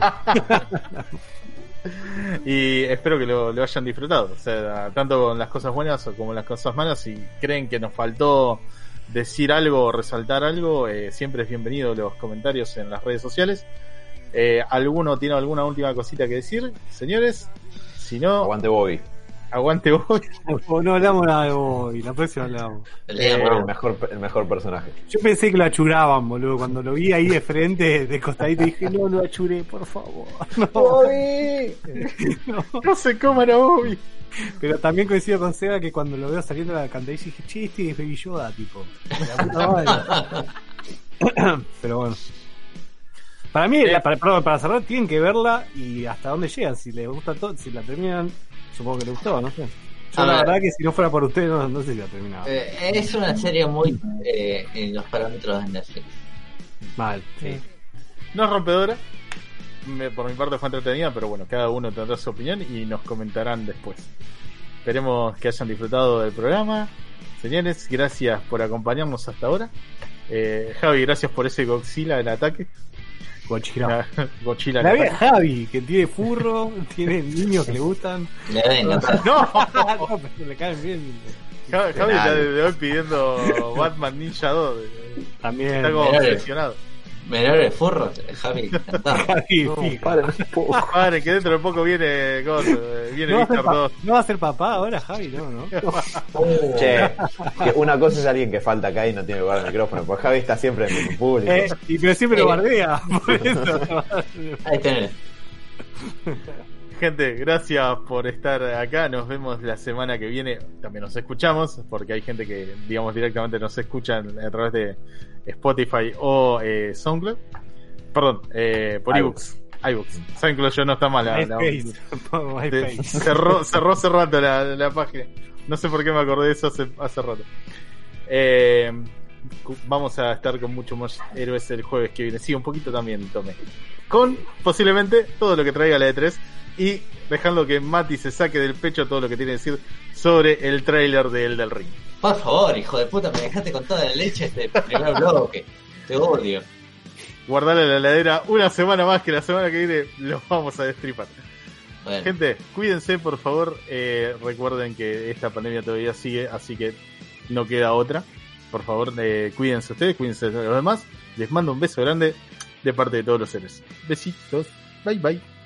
y espero que lo, lo hayan disfrutado. O sea, tanto con las cosas buenas o como las cosas malas. Si creen que nos faltó decir algo o resaltar algo, eh, siempre es bienvenido los comentarios en las redes sociales. Eh, ¿Alguno tiene alguna última cosita que decir? Señores, si no, Aguante Bobby. Aguante vos. (laughs) O no hablamos nada de hoy, la próxima hablamos. Eh, Bobby. El mejor, el mejor personaje. Yo pensé que lo achuraban, boludo. Cuando lo vi ahí de frente, de costadito, dije, no lo achuré, por favor. (laughs) No, (laughs) no. No se coman a Bobby. Pero también coincido con Seba que cuando lo veo saliendo de la alcantarilla dije, che, este es Baby Yoda, tipo. La puta madre. Pero bueno. Para mí, la- para, perdón, para cerrar, tienen que verla y hasta dónde llegan. Si les gusta todo, si la terminan, supongo que les gustó, no sé. Yo A la ver. verdad que si no fuera por ustedes, no, no sé si la terminaba. Eh, es una serie muy eh, en los parámetros de Netflix. Mal. Sí. No es rompedora. Me- por mi parte fue entretenida, pero bueno, cada uno tendrá su opinión y nos comentarán después. Esperemos que hayan disfrutado del programa. Señores, gracias por acompañarnos hasta ahora. Eh, Javi, gracias por ese Godzilla del ataque. Godzilla. Godzilla La ve. Javi, que tiene furro, (laughs) tiene niños que le gustan. Le. No, (laughs) (laughs) no, pero le caen bien. Javi, está desde hoy pidiendo Batman Ninja 2. También. Está como obsesionado. Menores furros, Javi, encantado. (laughs) Javi, No, paren un poco. Padre, que dentro de poco viene, ¿No va, a ser Víctor pa- 2. ¿No va a ser papá ahora, Javi? No, ¿no? (laughs) Che, que una cosa es alguien que falta acá y no tiene lugar al micrófono, porque Javi está siempre en el público. Eh, y pero siempre lo Eh. bardea, (laughs) por eso. Ahí tenés. Gente, gracias por estar acá. Nos vemos la semana que viene. También nos escuchamos, porque hay gente que, digamos, directamente nos escuchan a través de Spotify o eh, SoundCloud. Perdón, eh, por iBooks. que lo yo no está mal. La, la- (laughs) cerró, cerró hace rato la, la página. No sé por qué me acordé de eso hace, hace rato. Eh, vamos a estar con mucho más héroes el jueves que viene. Sí, un poquito también, tome. Con posiblemente todo lo que traiga la E3 y dejando que Mati se saque del pecho todo lo que tiene que decir sobre el tráiler de El del Ring. Por favor, hijo de puta, me dejaste con toda la leche este primer bloque. Te odio. Guardale en la heladera una semana más que la semana que viene los vamos a destripar. Bueno, Gente, cuídense por favor. Eh, recuerden que esta pandemia todavía sigue, así que no queda otra. Por favor, eh, cuídense ustedes, cuídense de los demás. Les mando un beso grande de parte de todos los seres. Besitos. Bye bye.